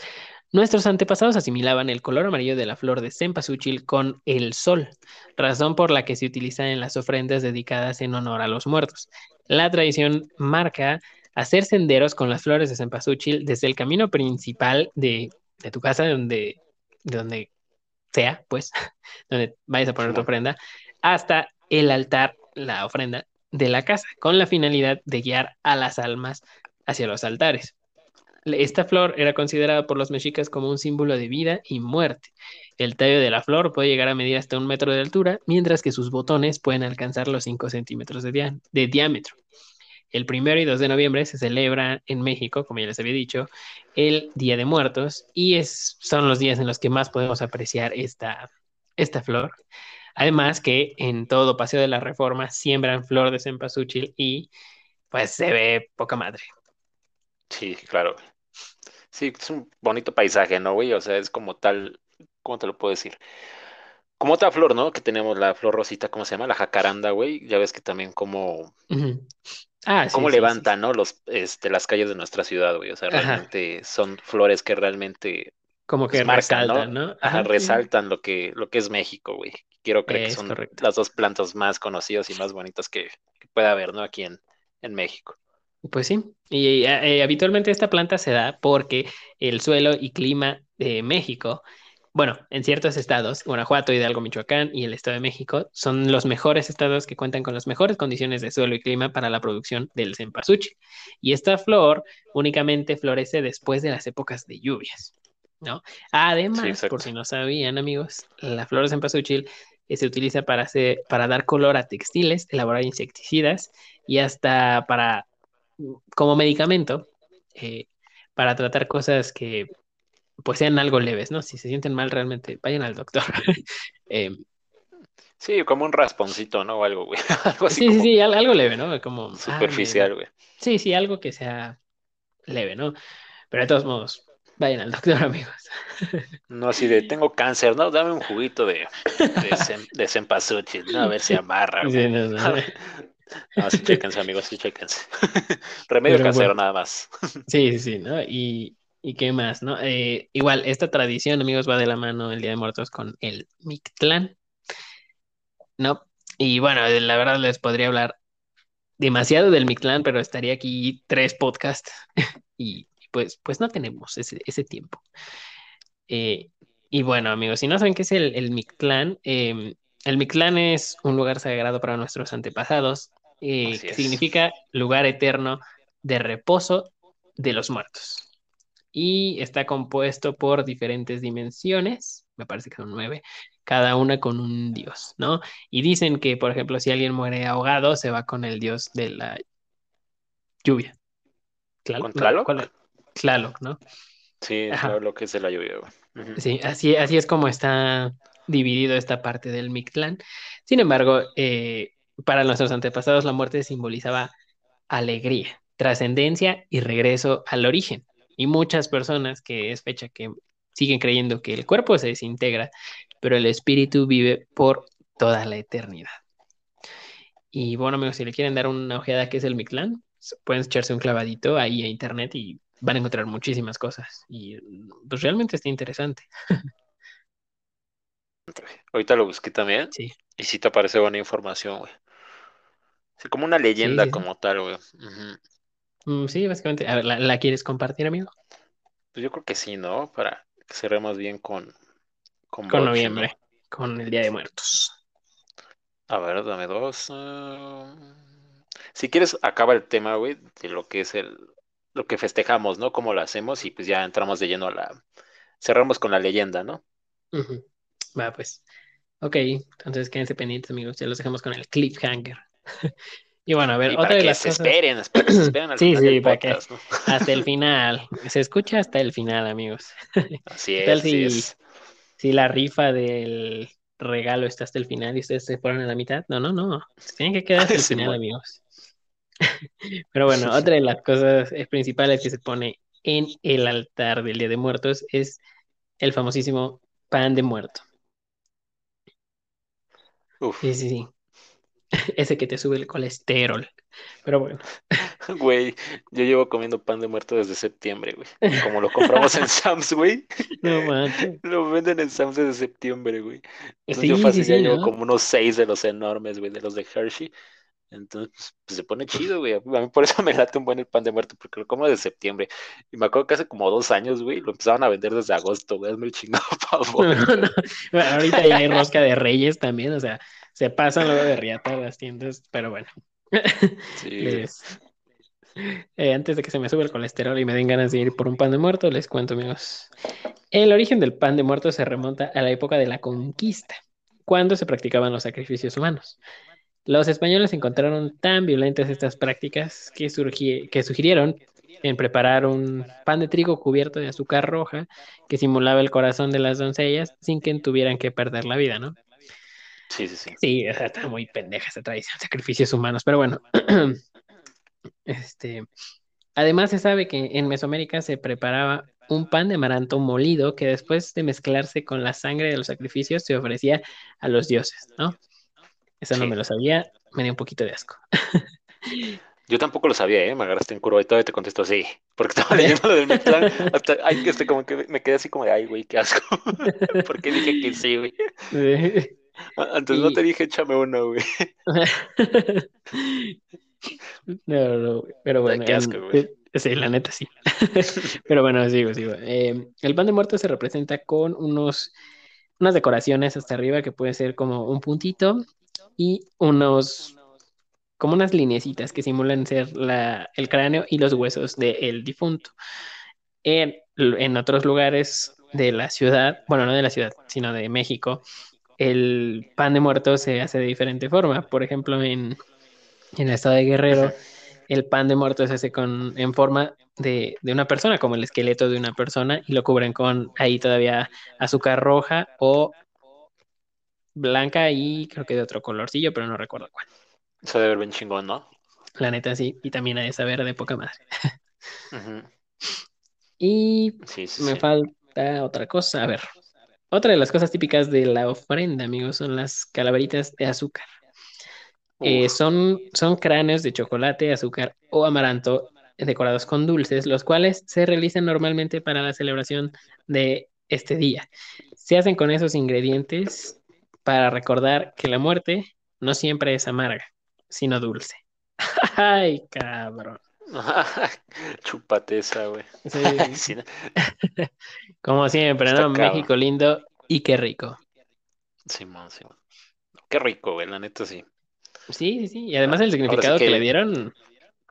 Nuestros antepasados asimilaban el color amarillo de la flor de cempasúchil con el sol, razón por la que se utiliza en las ofrendas dedicadas en honor a los muertos. La tradición marca hacer senderos con las flores de cempasúchil desde el camino principal de, de tu casa, donde, de donde sea, pues, donde vayas a poner tu ofrenda, hasta el altar, la ofrenda de la casa, con la finalidad de guiar a las almas hacia los altares. Esta flor era considerada por los mexicas como un símbolo de vida y muerte. El tallo de la flor puede llegar a medir hasta un metro de altura, mientras que sus botones pueden alcanzar los 5 centímetros de, diámetro. El primero y 2 de noviembre se celebra en México, como ya les había dicho, el Día de Muertos y es, son los días en los que más podemos apreciar esta, esta flor. Además que en todo Paseo de la Reforma siembran flor de cempasúchil y pues se ve poca madre. Sí, claro. Sí, es un bonito paisaje, ¿no, güey? O sea, es como tal, ¿cómo te lo puedo decir? Como otra flor, ¿no? Que tenemos la flor rosita, ¿cómo se llama? La jacaranda, güey. Ya ves que también como. Ah, sí, cómo sí, sí, levantan, ¿no? Los, este, las calles de nuestra ciudad, güey. O sea, Ajá. realmente son flores que realmente Como que pues, marcan, ¿no? resaltan, ¿no? Ajá, sí. resaltan lo que, lo que es México, güey. Quiero creer que son correcto. las dos plantas más conocidas y más bonitas que, que pueda haber, ¿no? Aquí en, en México. Pues sí, y eh, habitualmente esta planta se da porque el suelo y clima de México, bueno, en ciertos estados, Guanajuato, Hidalgo, Michoacán y el Estado de México, son los mejores estados que cuentan con las mejores condiciones de suelo y clima para la producción del cempasúchil. Y esta flor únicamente florece después de las épocas de lluvias, ¿no? Además, por si no sabían, amigos, la flor de cempasúchil eh, se utiliza para hacer, para dar color a textiles, elaborar insecticidas y hasta para como medicamento eh, para tratar cosas que pues sean algo leves, ¿no? Si se sienten mal realmente, vayan al doctor. Eh, Sí, como un rasponcito, ¿no? O algo, güey. Algo así sí, sí, como sí, al- algo leve, ¿no? Como... ah, superficial, güey. Sí, sí, algo que sea leve, ¿no? Pero de todos modos, vayan al doctor, amigos. No así de, tengo cáncer, ¿no? Dame un juguito de, de, cem- de cempasúchil, ¿no? A ver si amarra. Sí, no, no. No, sí, chéquense, amigos, sí, chéquense. Remedio Pero casero bueno. nada más. Sí, sí, sí, ¿no? Y, y qué más, ¿no? Eh, igual, esta tradición, amigos, va de la mano el Día de Muertos con el Mictlán, ¿no? Y bueno, la verdad les podría hablar demasiado del Mictlán, pero estaría aquí tres podcasts y pues, pues no tenemos ese, ese tiempo. Eh, y bueno, amigos, si no saben qué es el, el Mictlán, eh, el Mictlán es un lugar sagrado para nuestros antepasados, eh, que significa lugar eterno de reposo de los muertos. Y está compuesto por diferentes dimensiones, me parece que son nueve, cada una con un dios, ¿no? Y dicen que, por ejemplo, si alguien muere ahogado, se va con el dios de la lluvia. Tlal- ¿Con Tlaloc? ¿cuál? Tlaloc, ¿no? Sí, Ajá. claro, lo que es de la lluvia. Ujú. Sí, así, así es como está dividido esta parte del Mictlán. Sin embargo, eh, para nuestros antepasados la muerte simbolizaba alegría, trascendencia y regreso al origen. Y muchas personas que es fecha que siguen creyendo que el cuerpo se desintegra, pero el espíritu vive por toda la eternidad. Y bueno, amigos, si le quieren dar una ojeada a qué es el Mictlán, pueden echarse un clavadito ahí a internet y van a encontrar muchísimas cosas. Y pues realmente está interesante. Ahorita lo busqué también. Sí. Y sí te aparece buena información, güey. Sí, como una leyenda sí, sí. como tal, güey. Mm, sí, básicamente. A ver, ¿la, la quieres compartir, amigo? Pues yo creo que sí, ¿no? Para que cerremos bien con, con, noviembre, con el Día de Muertos. A ver, dame dos. ah. Si quieres, acaba el tema, güey, de lo que es el, lo que festejamos, ¿no? Cómo lo hacemos y pues ya entramos de lleno a la... Cerramos con la leyenda, ¿no? Va, pues. Ok, entonces quédense pendientes, amigos. Ya los dejamos con el cliffhanger. y bueno, a ver, Y otra para de que las se cosas. esperen, se esperen al Sí, final sí, del para que-. Hasta el final. Se escucha hasta el final, amigos. Así ¿Qué es, así si- es. La rifa del, regalo está hasta el final y ustedes se fueron a la mitad. No, no, no. Se tienen que quedar hasta el Sí, final, amigos. Pero bueno, otra de las cosas eh, principales que se pone en el altar del Día de Muertos es el famosísimo pan de muerto. Uf, Sí, sí, sí. Ese que te sube el colesterol. Pero bueno, güey, yo llevo comiendo pan de muerto desde septiembre, güey. Como lo compramos en Sam's, güey. no manches. Lo venden en Sam's desde septiembre, güey. Entonces Sí, yo sí, fácil ya llevo como unos seis de los enormes, güey, de los de Hershey. Entonces, pues, pues, se pone chido, güey. A mí por eso me late un buen el pan de muerto, porque lo como desde septiembre. Y me acuerdo que hace como dos años, güey, lo empezaban a vender desde agosto, güey. Hazme el chingado favor. No, no. Bueno, ahorita ya hay rosca de reyes también, o sea, se pasan luego de riata las tiendas, pero bueno. Sí, Les- eh, antes de que se me sube el colesterol y me den ganas de ir por un pan de muerto, les cuento, amigos. El origen del pan de muerto se remonta a la época de la conquista, cuando se practicaban los sacrificios humanos. Los españoles encontraron tan violentas estas prácticas que, surgi- que sugirieron en preparar un pan de trigo cubierto de azúcar roja que simulaba el corazón de las doncellas sin que tuvieran que perder la vida, ¿no? sí, sí, sí. Sí, o sea, está muy pendeja esa tradición, sacrificios humanos, pero bueno. Este, además se sabe que en Mesoamérica se preparaba un pan de amaranto molido que después de mezclarse con la sangre de los sacrificios se ofrecía a los dioses, ¿no? Eso no Sí. me lo sabía, me dio un poquito de asco. Yo tampoco lo sabía, ¿eh? Me agarraste en curva y todavía te contesto sí. Porque estaba leyendo lo del Mictlán. Hasta, ay, que este, como que me quedé así como de, ay, güey, qué asco. ¿Por qué dije que sí, güey? Antes no te dije échame uno, güey. No, no, pero bueno, qué asco, güey. eh, sí, la neta sí. Pero bueno, sigo, sigo. Eh, el pan de muerto se representa con unos, unas decoraciones hasta arriba que puede ser como un puntito y unos, como unas lineecitas que simulan ser la, el cráneo y los huesos del difunto. En, en otros lugares de la ciudad, bueno, no de la ciudad, sino de México, el pan de muerto se hace de diferente forma. Por ejemplo, en, en el estado de Guerrero, el pan de muerto se hace con, en forma de, de una persona, como el esqueleto de una persona, y lo cubren con ahí todavía azúcar roja o blanca y creo que de otro colorcillo, pero no recuerdo cuál. Eso debe ver bien chingón, ¿no? La neta sí, y también hay de saber de poca madre. Y Sí, sí, me sí. falta otra cosa, a ver. Otra de las cosas típicas de la ofrenda, amigos, son las calaveritas de azúcar. Eh, son, son cráneos de chocolate, azúcar o amaranto decorados con dulces, los cuales se realizan normalmente para la celebración de este día. Se hacen con esos ingredientes para recordar que la muerte no siempre es amarga, sino dulce. Ay, cabrón. Chúpate esa, güey. Sí, Sí, como siempre, Está ¿no? México lindo y qué rico. Simón, Simón. Qué rico, güey, la neta sí. Sí, sí, sí. Y además el Ahora sí significado que que- le dieron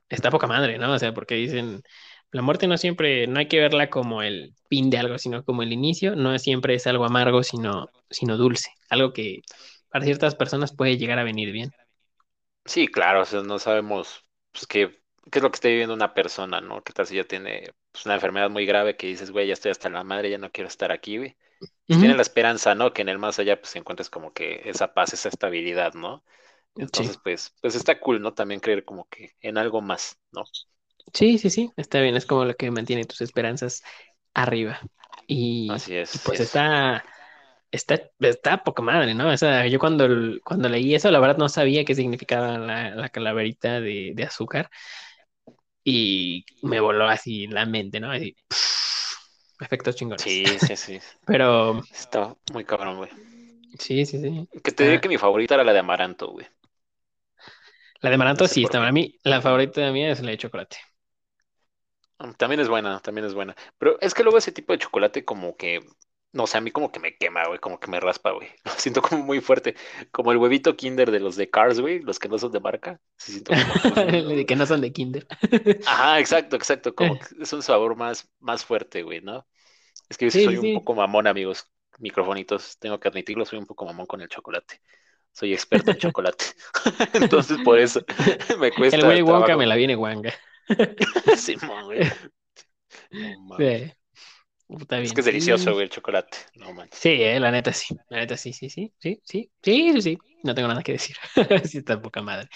está poca madre, ¿no? O sea, porque dicen, la muerte no siempre, no hay que verla como el fin de algo, sino como el inicio, no siempre es algo amargo, sino, sino dulce, algo que para ciertas personas puede llegar a venir bien. Sí, claro, o sea, no sabemos pues, qué, qué es lo que está viviendo una persona, ¿no? ¿Qué tal si ya tiene pues, una enfermedad muy grave que dices, güey, ya estoy hasta la madre, ya no quiero estar aquí, güey? Pues, tiene la esperanza, ¿no? Que en el más allá pues encuentres como que esa paz, esa estabilidad, ¿no? Entonces, pues, pues está cool, ¿no? También creer como que en algo más, ¿no? Sí, sí, sí, está bien, es como lo que mantiene tus esperanzas arriba. Y Así es. y pues así es. está, está, está poca madre, ¿no? O sea, yo cuando, cuando leí eso, la verdad no sabía qué significaba la, la calaverita de, de azúcar y me voló así la mente, ¿no? Así, efectos chingones. Sí, sí, sí. Pero Está muy cabrón, güey. sí, sí, sí. Que te diré que mi favorita era la de Amaranto, güey. La de Maranto No sé sí está para mí. La favorita mía es la de chocolate. También es buena, también es buena. Pero es que luego ese tipo de chocolate como que, no sé, a mí como que me quema, güey, como que me raspa, güey. Lo siento como muy fuerte. Como el huevito Kinder de los de Cars, güey, los que no son de marca. Sí siento como... de que no son de Kinder. Ajá, exacto, exacto. Como que es un sabor más, más fuerte, güey, ¿no? Es que yo sí soy sí. un poco mamón, amigos. Microfonitos, tengo que admitirlo, soy un poco mamón con el chocolate. Soy experto en chocolate. Entonces, por eso me cuesta El güey Wonka me la viene guanga. Simón, güey. No mames. Sí. Puta Es que es delicioso, güey, el chocolate. No manches. Sí, eh, la neta sí. La neta sí, sí, sí, sí, sí, sí, sí, sí. No tengo nada que decir. Sí, está poca madre.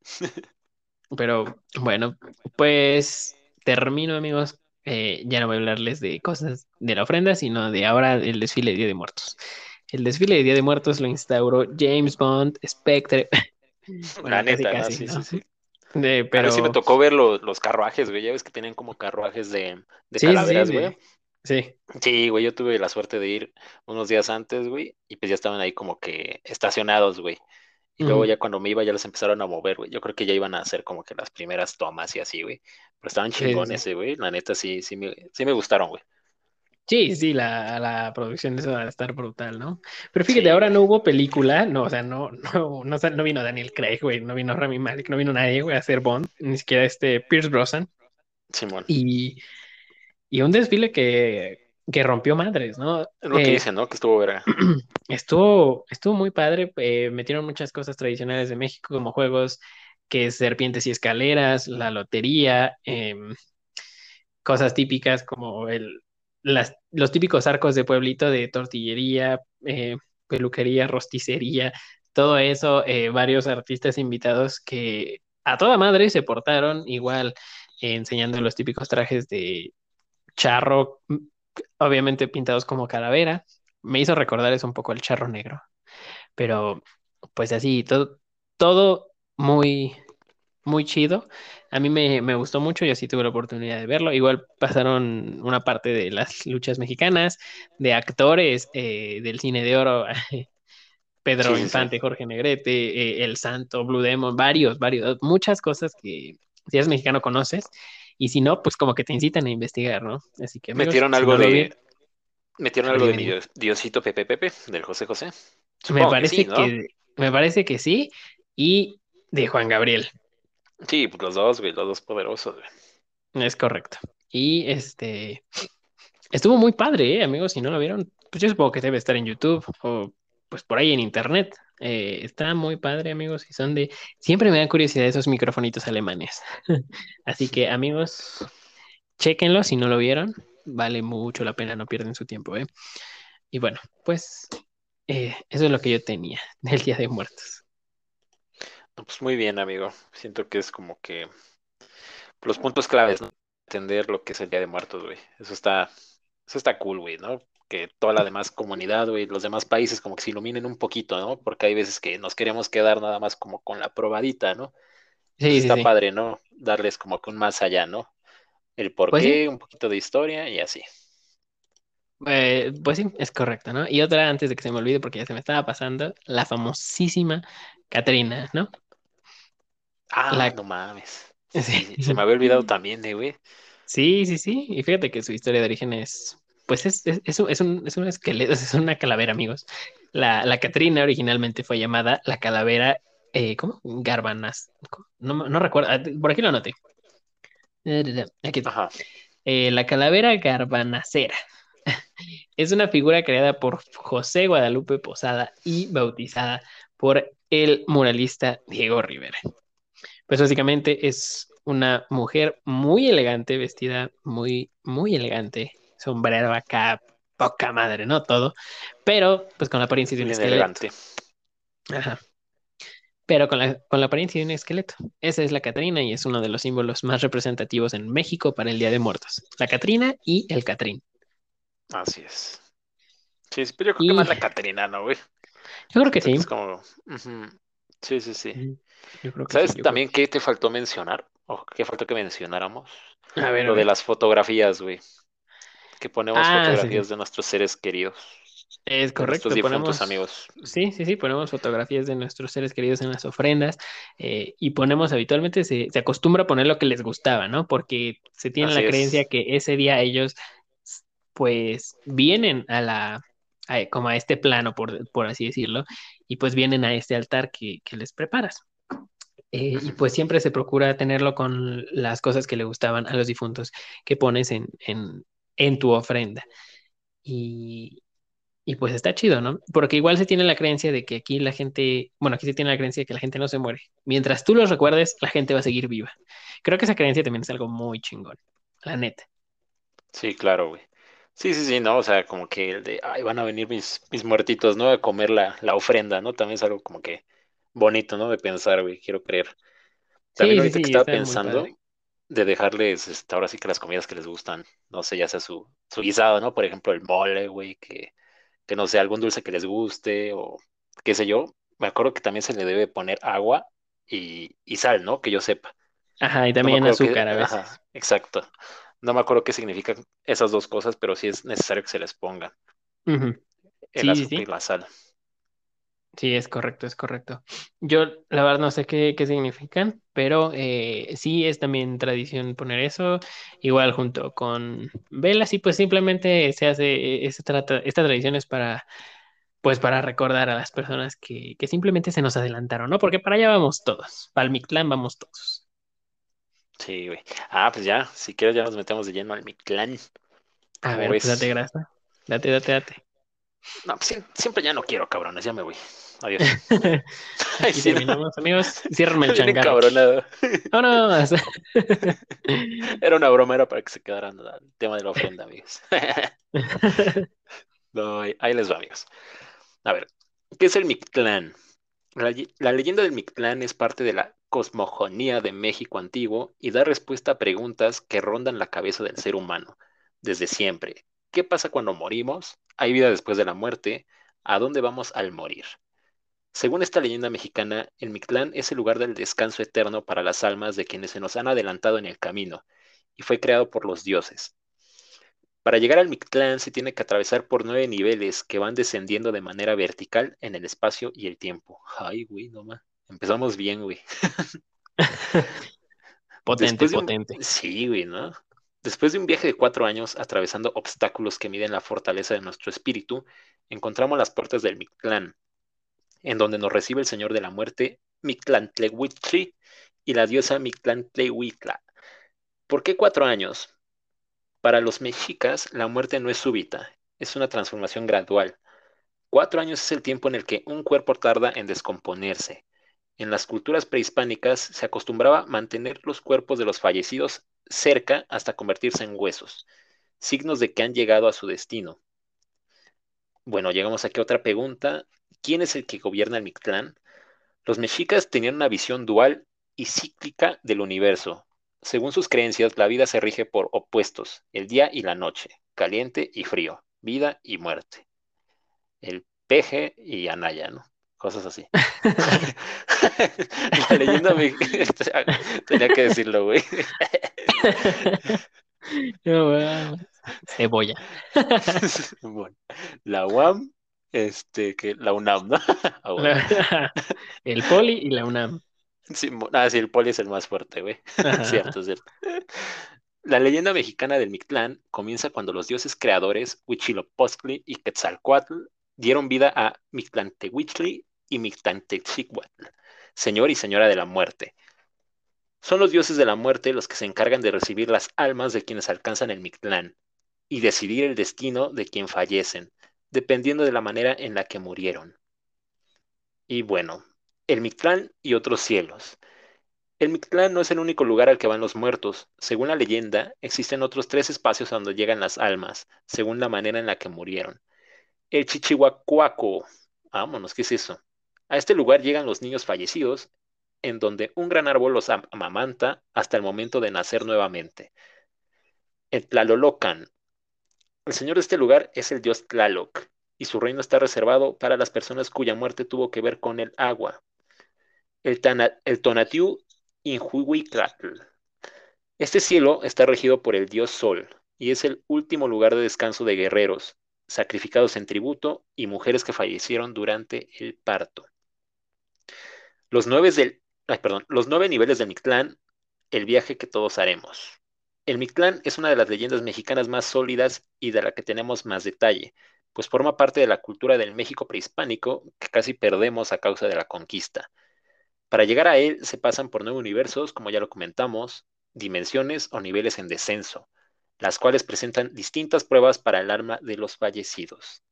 Pero bueno, pues termino, amigos. Eh, ya no voy a hablarles de cosas de la ofrenda, sino de ahora el desfile de Día de Muertos. El desfile de Día de Muertos lo instauró James Bond, Spectre. Bueno, La neta, Sí, ¿no? sí, A pero sí me tocó ver lo- los carruajes, güey. Ya ves que tienen como carruajes de, de sí, sí, calaveras, de- güey. sí. Sí, güey, yo tuve la suerte de ir unos días antes, güey, y pues ya estaban ahí como que estacionados, güey. Y luego ya cuando me iba ya los empezaron a mover, güey. Yo creo que ya iban a hacer como que las primeras tomas y así, güey. Pero estaban Sí, sí, chingones, sí. eh, güey. La neta sí, sí me, sí me gustaron, güey. Sí, sí, la, la producción de eso va a estar brutal, ¿no? Pero fíjate, Sí, ahora no hubo película, no, o sea, no, no, no, no vino Daniel Craig, güey, no vino Rami Malek, no vino nadie, güey, a hacer Bond, ni siquiera este Pierce Brosnan, Simón. y, y un desfile que, que rompió madres, ¿no? Es lo que Eh, dicen, ¿no? Que estuvo verga. Estuvo, estuvo muy padre, eh, metieron muchas cosas tradicionales de México, como juegos que es serpientes y escaleras, la lotería, em, cosas típicas como el, los típicos arcos de pueblito de tortillería, eh, peluquería, rosticería, todo eso, eh, varios artistas invitados que a toda madre se portaron igual, eh, enseñando los típicos trajes de charro, m- obviamente pintados como calavera. Me hizo recordar eso un poco el charro negro, pero pues así, todo, todo muy, muy chido. A mí me, me gustó mucho, yo sí tuve la oportunidad de verlo. Igual pasaron una parte de las luchas mexicanas, de actores eh, del cine de oro, Pedro Sí, sí, sí. Infante, Jorge Negrete, eh, El Santo, Blue Demon, varios, varios, muchas cosas que si eres mexicano conoces, y si no, pues como que te incitan a investigar, ¿no? Así que amigos, Metieron si algo no de. vi- Metieron algo de mi. Dios- Diosito Pepe Pepe, del José José. Me que parece sí, ¿no? que, me parece que sí, y de Juan Gabriel. Sí, pues los dos, los dos poderosos. Es correcto. Y este estuvo muy padre, ¿eh, amigos. Si no lo vieron, pues yo supongo que debe estar en YouTube o pues por ahí en internet. Eh, está muy padre, amigos. Y son de. Siempre me dan curiosidad esos microfonitos alemanes. Así que, amigos, chéquenlo si no lo vieron. Vale mucho la pena, no pierden su tiempo, ¿eh? Y bueno, pues eh, eso es lo que yo tenía del Día de Muertos. Pues muy bien, amigo. Siento que es como que los puntos claves, ¿no? Entender lo que es el Día de Muertos, güey. Eso está, eso está cool, güey, ¿no? Que toda la demás comunidad, güey, los demás países como que se iluminen un poquito, ¿no? Porque hay veces que nos queremos quedar nada más como con la probadita, ¿no? Sí, sí, está sí. padre, ¿no? Darles como que un más allá, ¿no? El por Pues sí. un poquito de historia y así. Eh, pues sí, es correcto, ¿no? Y otra antes de que se me olvide, porque ya se me estaba pasando, la famosísima Catrina, ¿no? Ah, La... no mames. Sí. Se me había olvidado también, eh, güey. Sí, sí, sí. Y fíjate que su historia de origen es, pues es, es, es un, es un, es un esqueleto, es una calavera, amigos. La, la Catrina originalmente fue llamada la calavera, eh, ¿cómo? Garbanas. No, no recuerdo, ah, por aquí lo anoté. Aquí está. Ajá. Eh, la calavera garbanacera. Es una figura creada por José Guadalupe Posada y bautizada por el muralista Diego Rivera. Pues básicamente es una mujer muy elegante, vestida muy, muy elegante, sombrero acá, poca madre, ¿no? Todo, pero pues con la apariencia de un Bien esqueleto. elegante. Ajá. Pero con la, con la apariencia de un esqueleto. Esa es la Catrina y es uno de los símbolos más representativos en México para el Día de Muertos. La Catrina y el Catrín. Así es. Sí, sí, pero yo creo que más la Catrina, ¿no, güey? yo creo que sí. Es como... Sí, sí, sí. Yo creo que ¿Sabes sí, yo creo también qué te faltó mencionar? ¿O qué faltó que mencionáramos? que- A ver, a Lo de las fotografías, güey. Que ponemos Ah, fotografías sí. de nuestros seres queridos, Es correcto, nuestros ponemos, amigos. sí, sí, sí, ponemos fotografías de nuestros seres queridos en las ofrendas eh, y ponemos habitualmente, se, se acostumbra a poner lo que les gustaba, ¿no? Porque se tiene Así la creencia que ese día ellos, pues, vienen a la, a- como a este plano, por, por así decirlo, y pues vienen a este altar que, que les preparas. Eh, y pues siempre se procura tenerlo con las cosas que le gustaban a los difuntos que pones en, en, en tu ofrenda. Y, y pues está chido, ¿no? Porque igual se tiene la creencia de que aquí la gente, bueno, aquí se tiene la creencia de que la gente no se muere. Mientras tú los recuerdes, la gente va a seguir viva. Creo que esa creencia también es algo muy chingón, la neta. Sí, claro, güey. Sí, sí, sí, no, o sea, como que el de, ay, van a venir mis, mis muertitos, ¿no? A comer la, la ofrenda, ¿no? También es algo como que bonito, ¿no? De pensar, güey, quiero creer. También Sí, sí, ahorita que estaba pensando de dejarles, este, ahora sí que las comidas que les gustan, no sé, ya sea su, su guisado, ¿no? Por ejemplo, el mole, güey, que, que no sé, algún dulce que les guste o qué sé yo. Me acuerdo que también se le debe poner agua y, y sal, ¿no? Que yo sepa. Ajá, y también azúcar a ajá, veces. exacto. No me acuerdo qué significan esas dos cosas, pero sí es necesario que se les ponga Ujú. el Sí, sí, azúcar y la sal. Sí, es correcto, es correcto. Yo, la verdad, no sé qué, qué significan, pero eh, sí es también tradición poner eso, igual junto con velas, y pues simplemente se hace, esta, trata- esta tradición es para, pues para recordar a las personas que, que simplemente se nos adelantaron, ¿no? Porque para allá vamos todos, para el Mictlán vamos todos. Sí, güey. Ah, pues ya, si quieres ya nos metemos de lleno al Mictlán. A ¿Cómo ver, pues date grasa, date, date, date. No, pues siem- siempre ya no quiero, cabrones, ya me voy. Adiós. Aquí sí, no. terminamos, amigos. Ciérrame el Bien changarro aquí. encabronado. ¡Vámonos! Era una broma, era para que se quedaran al tema de la ofrenda, amigos. No, ahí, les va, amigos. A ver, ¿qué es el Mictlán? La, la leyenda del Mictlán es parte de la cosmogonía de México antiguo y da respuesta a preguntas que rondan la cabeza del ser humano desde siempre. ¿Qué pasa cuando morimos? ¿Hay vida después de la muerte? ¿A dónde vamos al morir? Según esta leyenda mexicana, el Mictlán es el lugar del descanso eterno para las almas de quienes se nos han adelantado en el camino y fue creado por los dioses. Para llegar al Mictlán se tiene que atravesar por nueve niveles que van descendiendo de manera vertical en el espacio y el tiempo. Ay, güey, no más. Empezamos bien, güey. Potente, de un... potente. Sí, güey, ¿no? Después de un viaje de cuatro años atravesando obstáculos que miden la fortaleza de nuestro espíritu, encontramos las puertas del Mictlán, en donde nos recibe el Señor de la Muerte, Mictlantlehuitli, y la diosa Mictlantlehuitla. ¿Por qué cuatro años? Para los mexicas, la muerte no es súbita, es una transformación gradual. Cuatro años es el tiempo en el que un cuerpo tarda en descomponerse. En las culturas prehispánicas se acostumbraba mantener los cuerpos de los fallecidos cerca hasta convertirse en huesos, signos de que han llegado a su destino. Bueno, llegamos aquí a otra pregunta. ¿Quién es el que gobierna el Mictlán? Los mexicas tenían una visión dual y cíclica del universo. Según sus creencias, la vida se rige por opuestos, el día y la noche, caliente y frío, vida y muerte. El peje y Anaya, ¿no? Cosas así. La leyenda me... Tenía que decirlo, güey. No, bueno, Cebolla. Bueno, la UAM, este, que la UNAM, ¿no? Ah, El Poli y la UNAM. Sí, ah, sí, el poli es el más fuerte, güey. Cierto, cierto. La leyenda mexicana del Mictlán comienza cuando los dioses creadores Huitzilopochtli y Quetzalcoatl dieron vida a Mictlantecuhtli y Mictlantecutli, señor y señora de la muerte. Son los dioses de la muerte los que se encargan de recibir las almas de quienes alcanzan el Mictlán y decidir el destino de quien fallecen, dependiendo de la manera en la que murieron. Y bueno, el Mictlán y otros cielos. El Mictlán no es el único lugar al que van los muertos. Según la leyenda, existen otros tres espacios a donde llegan las almas, según la manera en la que murieron. El Chichihuacuaco. Vámonos, ¿qué es eso? A este lugar llegan los niños fallecidos, en donde un gran árbol los am- amamanta hasta el momento de nacer nuevamente. El Tlalolocan. El señor de este lugar es el dios Tlaloc, y su reino está reservado para las personas cuya muerte tuvo que ver con el agua. El, Tana- el Inhuihuitlatl. Este cielo está regido por el dios Sol y es el último lugar de descanso de guerreros, sacrificados en tributo y mujeres que fallecieron durante el parto. Los nueve, del, perdón, los nueve niveles del Mictlán, el viaje que todos haremos. El Mictlán es una de las leyendas mexicanas más sólidas y de la que tenemos más detalle, pues forma parte de la cultura del México prehispánico que casi perdemos a causa de la conquista. Para llegar a él se pasan por nueve universos, como ya lo comentamos, dimensiones o niveles en descenso, las cuales presentan distintas pruebas para el alma de los fallecidos.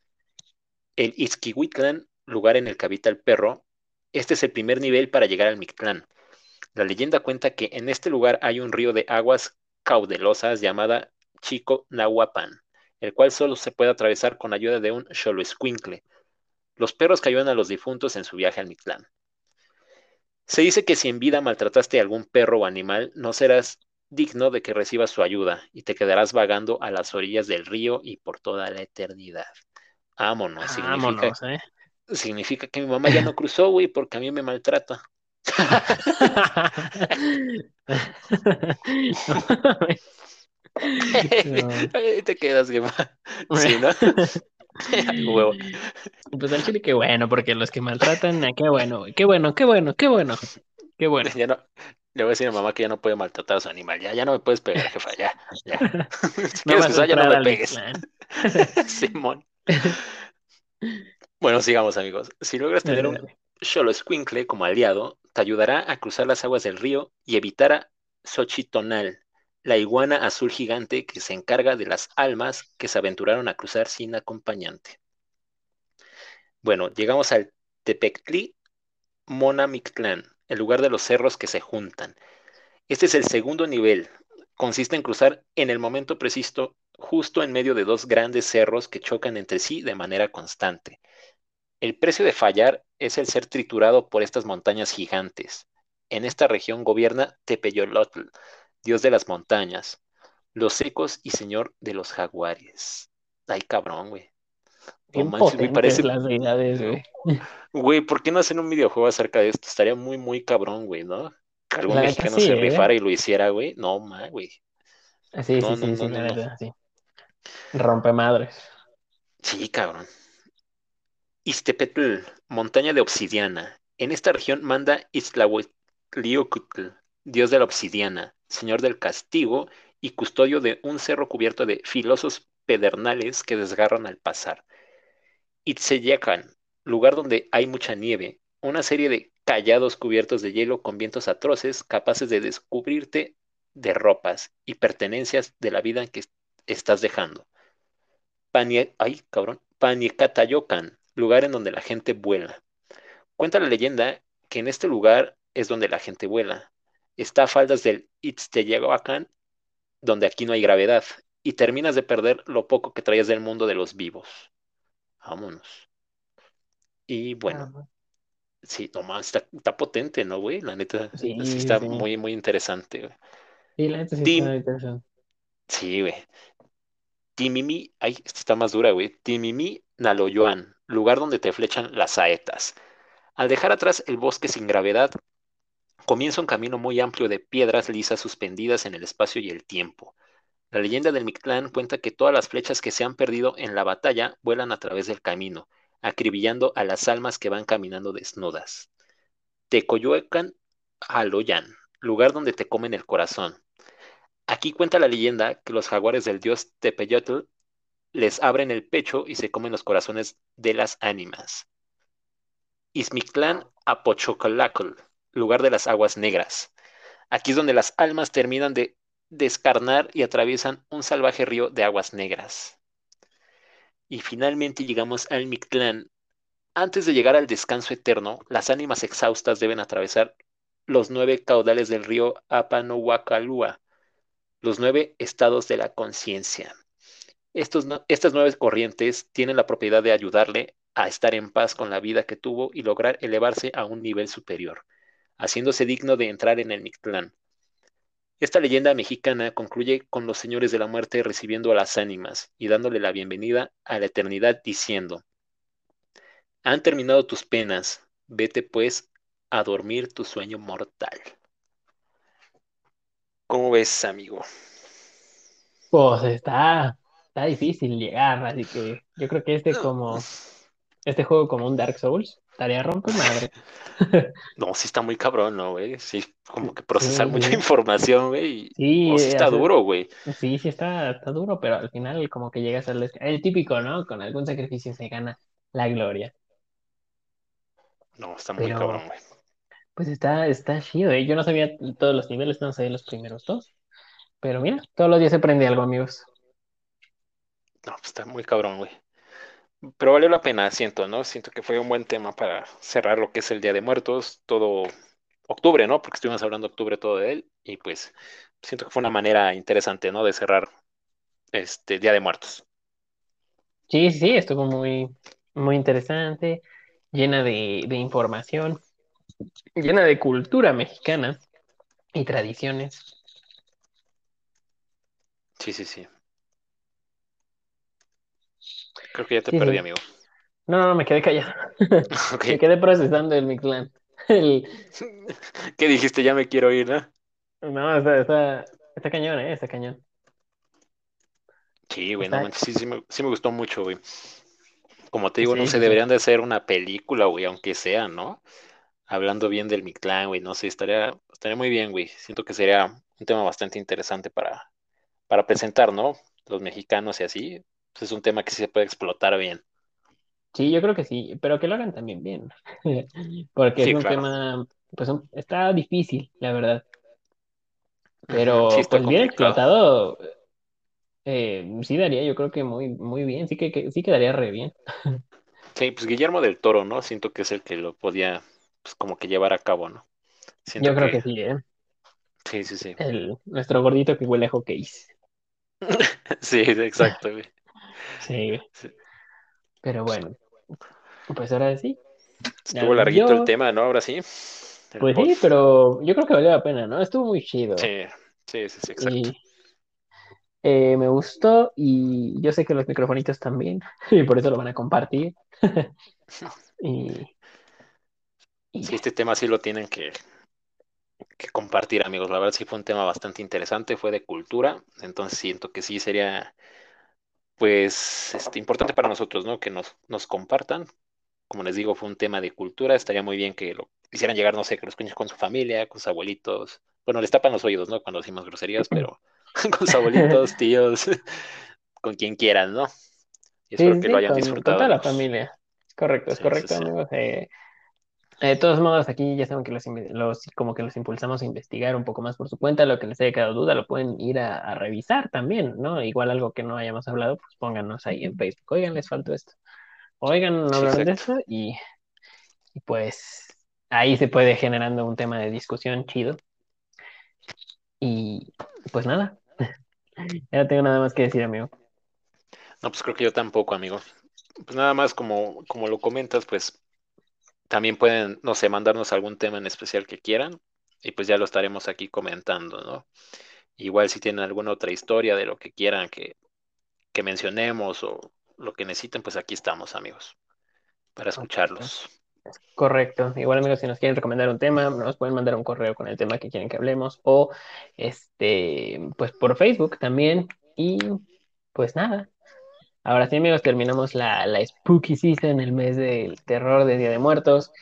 El Izquihuitlán, lugar en el que habita el perro, este es el primer nivel para llegar al Mictlán. La leyenda cuenta que en este lugar hay un río de aguas caudalosas llamada Chico Nahuapan, el cual solo se puede atravesar con ayuda de un Xoloescuincle, los perros que ayudan a los difuntos en su viaje al Mictlán. Se dice que si en vida maltrataste a algún perro o animal, no serás digno de que recibas su ayuda y te quedarás vagando a las orillas del río y por toda la eternidad. Vámonos, significa, Vámonos, ¿eh? significa que mi mamá ya no cruzó, güey, porque a mí me maltrata. Ahí te quedas, Gemma. Sí, ¿no? Huevo. Pues al chile qué bueno, porque los que maltratan, ah, qué bueno, qué bueno, qué bueno, qué bueno, qué bueno. Ya no, le voy a decir a mamá que ya no puede maltratar a su animal. Ya, ya no me puedes pegar, jefa, ya, ya. Si No quieres cruzar, ya no me pegues. Simón. Bueno, sigamos, amigos. Si logras tener un Xoloescuincle como aliado, te ayudará a cruzar las aguas del río y evitar a Xochitonal, la iguana azul gigante que se encarga de las almas que se aventuraron a cruzar sin acompañante. Bueno, llegamos al Tepectli Monamictlán, el lugar de los cerros que se juntan. Este es el segundo nivel. Consiste en cruzar en el momento preciso, justo en medio de dos grandes cerros que chocan entre sí de manera constante. El precio de fallar es el ser triturado por estas montañas gigantes. En esta región gobierna Tepeyolotl, dios de las montañas, los secos y señor de los jaguares. Ay, cabrón, güey. No manches, potentes parece... las deidades, güey. Güey, ¿por qué no hacen un videojuego acerca de esto? Estaría muy, muy cabrón, güey, ¿no? Que algún La mexicano sí, se ¿eh? rifara y lo hiciera, güey. No, ma, güey. Sí, No, sí, no, sí, sí, la neta, sí. Rompe madres. Sí, cabrón. Iztepetl, montaña de obsidiana. En esta región manda Iztlahuatliocuhtl, dios de la obsidiana, señor del castigo y custodio de un cerro cubierto de filosos pedernales que desgarran al pasar. Itzeyacan, lugar donde hay mucha nieve, una serie de callados cubiertos de hielo con vientos atroces capaces de descubrirte de ropas y pertenencias de la vida que estás dejando. Panie, ay, cabrón, Paniecatayocan, lugar en donde la gente vuela. Cuenta la leyenda que en este lugar es donde la gente vuela. Está a faldas del Itzteyahuacan, donde aquí no hay gravedad, y terminas de perder lo poco que traías del mundo de los vivos. Vámonos. Y bueno, sí, nomás está, está potente, ¿no, güey? La neta, sí, Sí, está sí. muy, muy interesante, güey. Sí, la neta sí está interesante. Sí, güey. Timimi, ay, esta está más dura, güey. Timimi Naloyoan, lugar donde te flechan las saetas. Al dejar atrás el bosque sin gravedad, comienza un camino muy amplio de piedras lisas suspendidas en el espacio y el tiempo. La leyenda del Mictlán cuenta que todas las flechas que se han perdido en la batalla vuelan a través del camino, acribillando a las almas que van caminando desnudas. Tecoyoecan Aloyan, lugar donde te comen el corazón. Aquí cuenta la leyenda que los jaguares del dios Tepeyotl les abren el pecho y se comen los corazones de las ánimas. Izmictlán Apochocalacol, lugar de las aguas negras. Aquí es donde las almas terminan de descarnar y atraviesan un salvaje río de aguas negras. Y finalmente llegamos al Mictlán. Antes de llegar al descanso eterno, las ánimas exhaustas deben atravesar los nueve caudales del río Apanohuacalúa, los nueve estados de la conciencia. Estas nueve corrientes tienen la propiedad de ayudarle a estar en paz con la vida que tuvo y lograr elevarse a un nivel superior, haciéndose digno de entrar en el Mictlán. Esta leyenda mexicana concluye con los señores de la muerte recibiendo a las ánimas y dándole la bienvenida a la eternidad diciendo, han terminado tus penas, vete pues a dormir tu sueño mortal. ¿Cómo ves, amigo? Pues está, está difícil llegar, así que yo creo que este como, este juego como un Dark Souls, estaría rompe madre. No, sí está muy cabrón, ¿no, güey? Sí, como que procesar Sí, mucha sí. información, güey. Sí, oh, sí está hacer- duro, güey. Sí, sí está, está duro, pero al final como que llegas al... El típico, ¿no? Con algún sacrificio se gana la gloria. No, está muy Pero- cabrón, güey. Pues está, está chido, ¿eh? Yo no sabía todos los niveles, no sabía los primeros dos. Pero mira, todos los días se aprende algo, amigos. No, pues está muy cabrón, güey. Pero valió la pena, siento, ¿no? Siento que fue un buen tema para cerrar lo que es el Día de Muertos, todo octubre, ¿no? Porque estuvimos hablando octubre todo de él y pues siento que fue una manera interesante, ¿no? De cerrar este Día de Muertos. Sí, sí, estuvo muy, muy interesante, llena de, de información, llena de cultura mexicana y tradiciones. Sí, sí, sí. Creo que ya te Sí, perdí, sí. amigo. No, no, no, me quedé callado. Ok. Me quedé procesando el Mictlán. El... ¿Qué dijiste? Ya me quiero ir, ¿no? No, está, está, está cañón, ¿eh? Está cañón. Sí, güey, no manches, sí, sí me, sí me gustó mucho, güey. Como te digo, no sé, sí. deberían de hacer una película, güey, aunque sea, ¿no? Hablando bien del Mictlán, güey, no sé, estaría, estaría muy bien, güey. Siento que sería un tema bastante interesante para, para presentar, ¿no? Los mexicanos y así. Pues es un tema que sí se puede explotar bien. Sí, yo creo que sí, pero que lo hagan también bien. Porque es Sí, un claro. tema, pues está difícil, la verdad. Sí, Pero está pues bien explotado, eh, sí daría, yo creo que muy, muy bien, sí que, que- sí quedaría re bien. Sí, pues Guillermo del Toro, ¿no? Siento que es el que lo podía, pues como que llevar a cabo, ¿no? Yo creo que, que sí, ¿eh? sí, sí, sí. El, nuestro gordito que huele a hotcakes. Sí, exacto, güey. Sí, Sí. pero bueno, pues ahora sí. Estuvo larguito el tema, ¿no? Ahora sí, el pues sí, pero yo creo que valió la pena, ¿no? Estuvo muy chido Sí, sí, sí, sí, exacto. y eh, me gustó y yo sé que los microfonitos también y por eso lo van a compartir y, y Sí, este tema sí lo tienen que, que compartir, amigos. La verdad sí fue un tema bastante interesante, fue de cultura, entonces siento que sí sería, pues, este, importante para nosotros, ¿no? Que nos, nos compartan. Como les digo, fue un tema de cultura, estaría muy bien que lo hicieran llegar, no sé, que lo escuchen con su familia, con sus abuelitos. Bueno, les tapan los oídos, ¿no? Cuando decimos groserías, pero con sus abuelitos, tíos, con quien quieran, ¿no? Y espero sí, que lo hayan con, con disfrutado, toda la familia. Correcto, es Sí, correcto, amigos. Eh, de todos modos, aquí ya saben que los, como que los impulsamos a investigar un poco más por su cuenta. Lo que les haya quedado duda lo pueden ir a, a revisar también, ¿no? Igual algo que no hayamos hablado, pues pónganos ahí en Facebook. Oigan, les faltó esto. Oigan, no hablaron de esto y, y pues ahí se puede generando un tema de discusión chido. Y pues nada, ya no tengo nada más que decir, amigo. No, pues creo que yo tampoco, amigo. Pues nada más como, como lo comentas, pues también pueden, no sé, mandarnos algún tema en especial que quieran y pues ya lo estaremos aquí comentando, ¿no? Igual si tienen alguna otra historia de lo que quieran que, que mencionemos o lo que necesiten, pues aquí estamos, amigos, para escucharlos. Correcto. Igual, amigos, si nos quieren recomendar un tema, nos pueden mandar un correo con el tema que quieren que hablemos o este, pues por Facebook también. Y pues nada. Ahora sí, amigos, terminamos la, la Spooky Season, el mes del terror de Día de Muertos.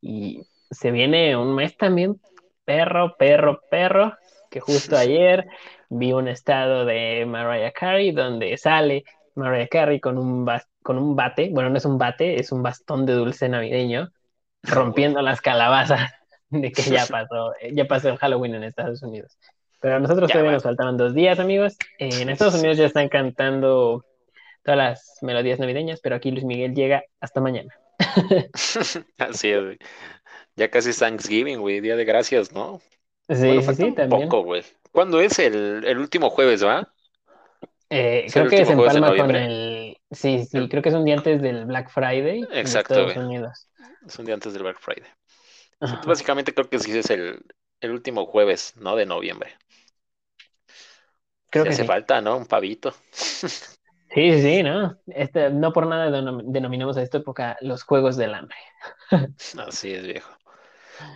Y se viene un mes también, perro, perro, perro, que justo ayer vi un estado de Mariah Carey donde sale Mariah Carey con un, con un bate, bueno, no es un bate, es un bastón de dulce navideño, rompiendo las calabazas de que ya pasó, ya pasó el Halloween en Estados Unidos. Pero a nosotros Ya todavía nos faltaban dos días, amigos. Eh, en Estados Unidos ya están cantando todas las melodías navideñas, pero aquí Luis Miguel llega hasta mañana. Así es, güey. Ya casi es Thanksgiving, güey, Día de Gracias, ¿no? Sí, Bueno, sí, sí, un también. poco, güey. ¿Cuándo es el, el último jueves, va? Eh, ¿Es el creo que se empalma con el... Sí, sí, creo que es un día antes del Black Friday Exacto, Estados güey. Unidos. Es un día antes del Black Friday. Básicamente creo que sí es el, el último jueves, ¿no? De noviembre. Creo Ya que hace sí. falta, ¿no? Un pavito. Sí, sí, sí, ¿no? Este, no por nada denom- denominamos a esta época los Juegos del Hambre. Así es, viejo.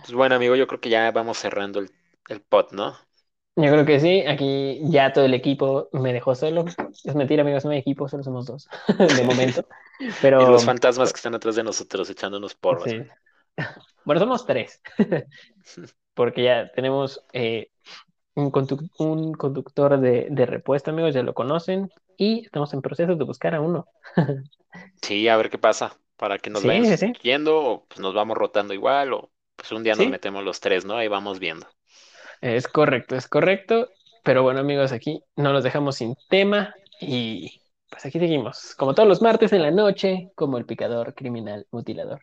Pues bueno, amigo, yo creo que ya vamos cerrando el, el pot, ¿no? Yo creo que sí, aquí ya todo el equipo me dejó solo. Es mentira, amigos, no hay equipo, solo somos dos, de momento. Y los Pero fantasmas que están atrás de nosotros echándonos porras, sí. Bueno, somos tres, porque ya tenemos eh, un conductor de, de repuesto, amigos, ya lo conocen, y estamos en proceso de buscar a uno. Sí, a ver qué pasa. Para que nos Sí, vayan sí, sí. sustituyendo, o pues nos vamos rotando igual, o pues un día nos Sí, metemos los tres, ¿no? Ahí vamos viendo. es correcto, es correcto. Pero bueno, amigos, aquí no nos dejamos sin tema y pues aquí seguimos, como todos los martes en la noche, como el picador criminal mutilador.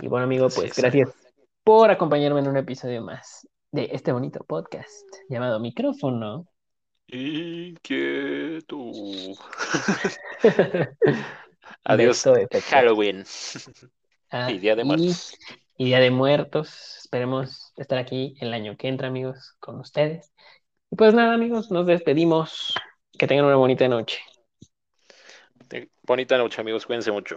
Y bueno, amigo, pues gracias por acompañarme en un episodio más de este bonito podcast llamado Micrófono. Inquietud. Adiós. Halloween. Ah, Y Día de Muertos. Y Día de Muertos. Esperemos estar aquí el año que entra, amigos, con ustedes. Y pues nada, amigos, nos despedimos. Que tengan una bonita noche. Bonita noche, amigos. Cuídense mucho.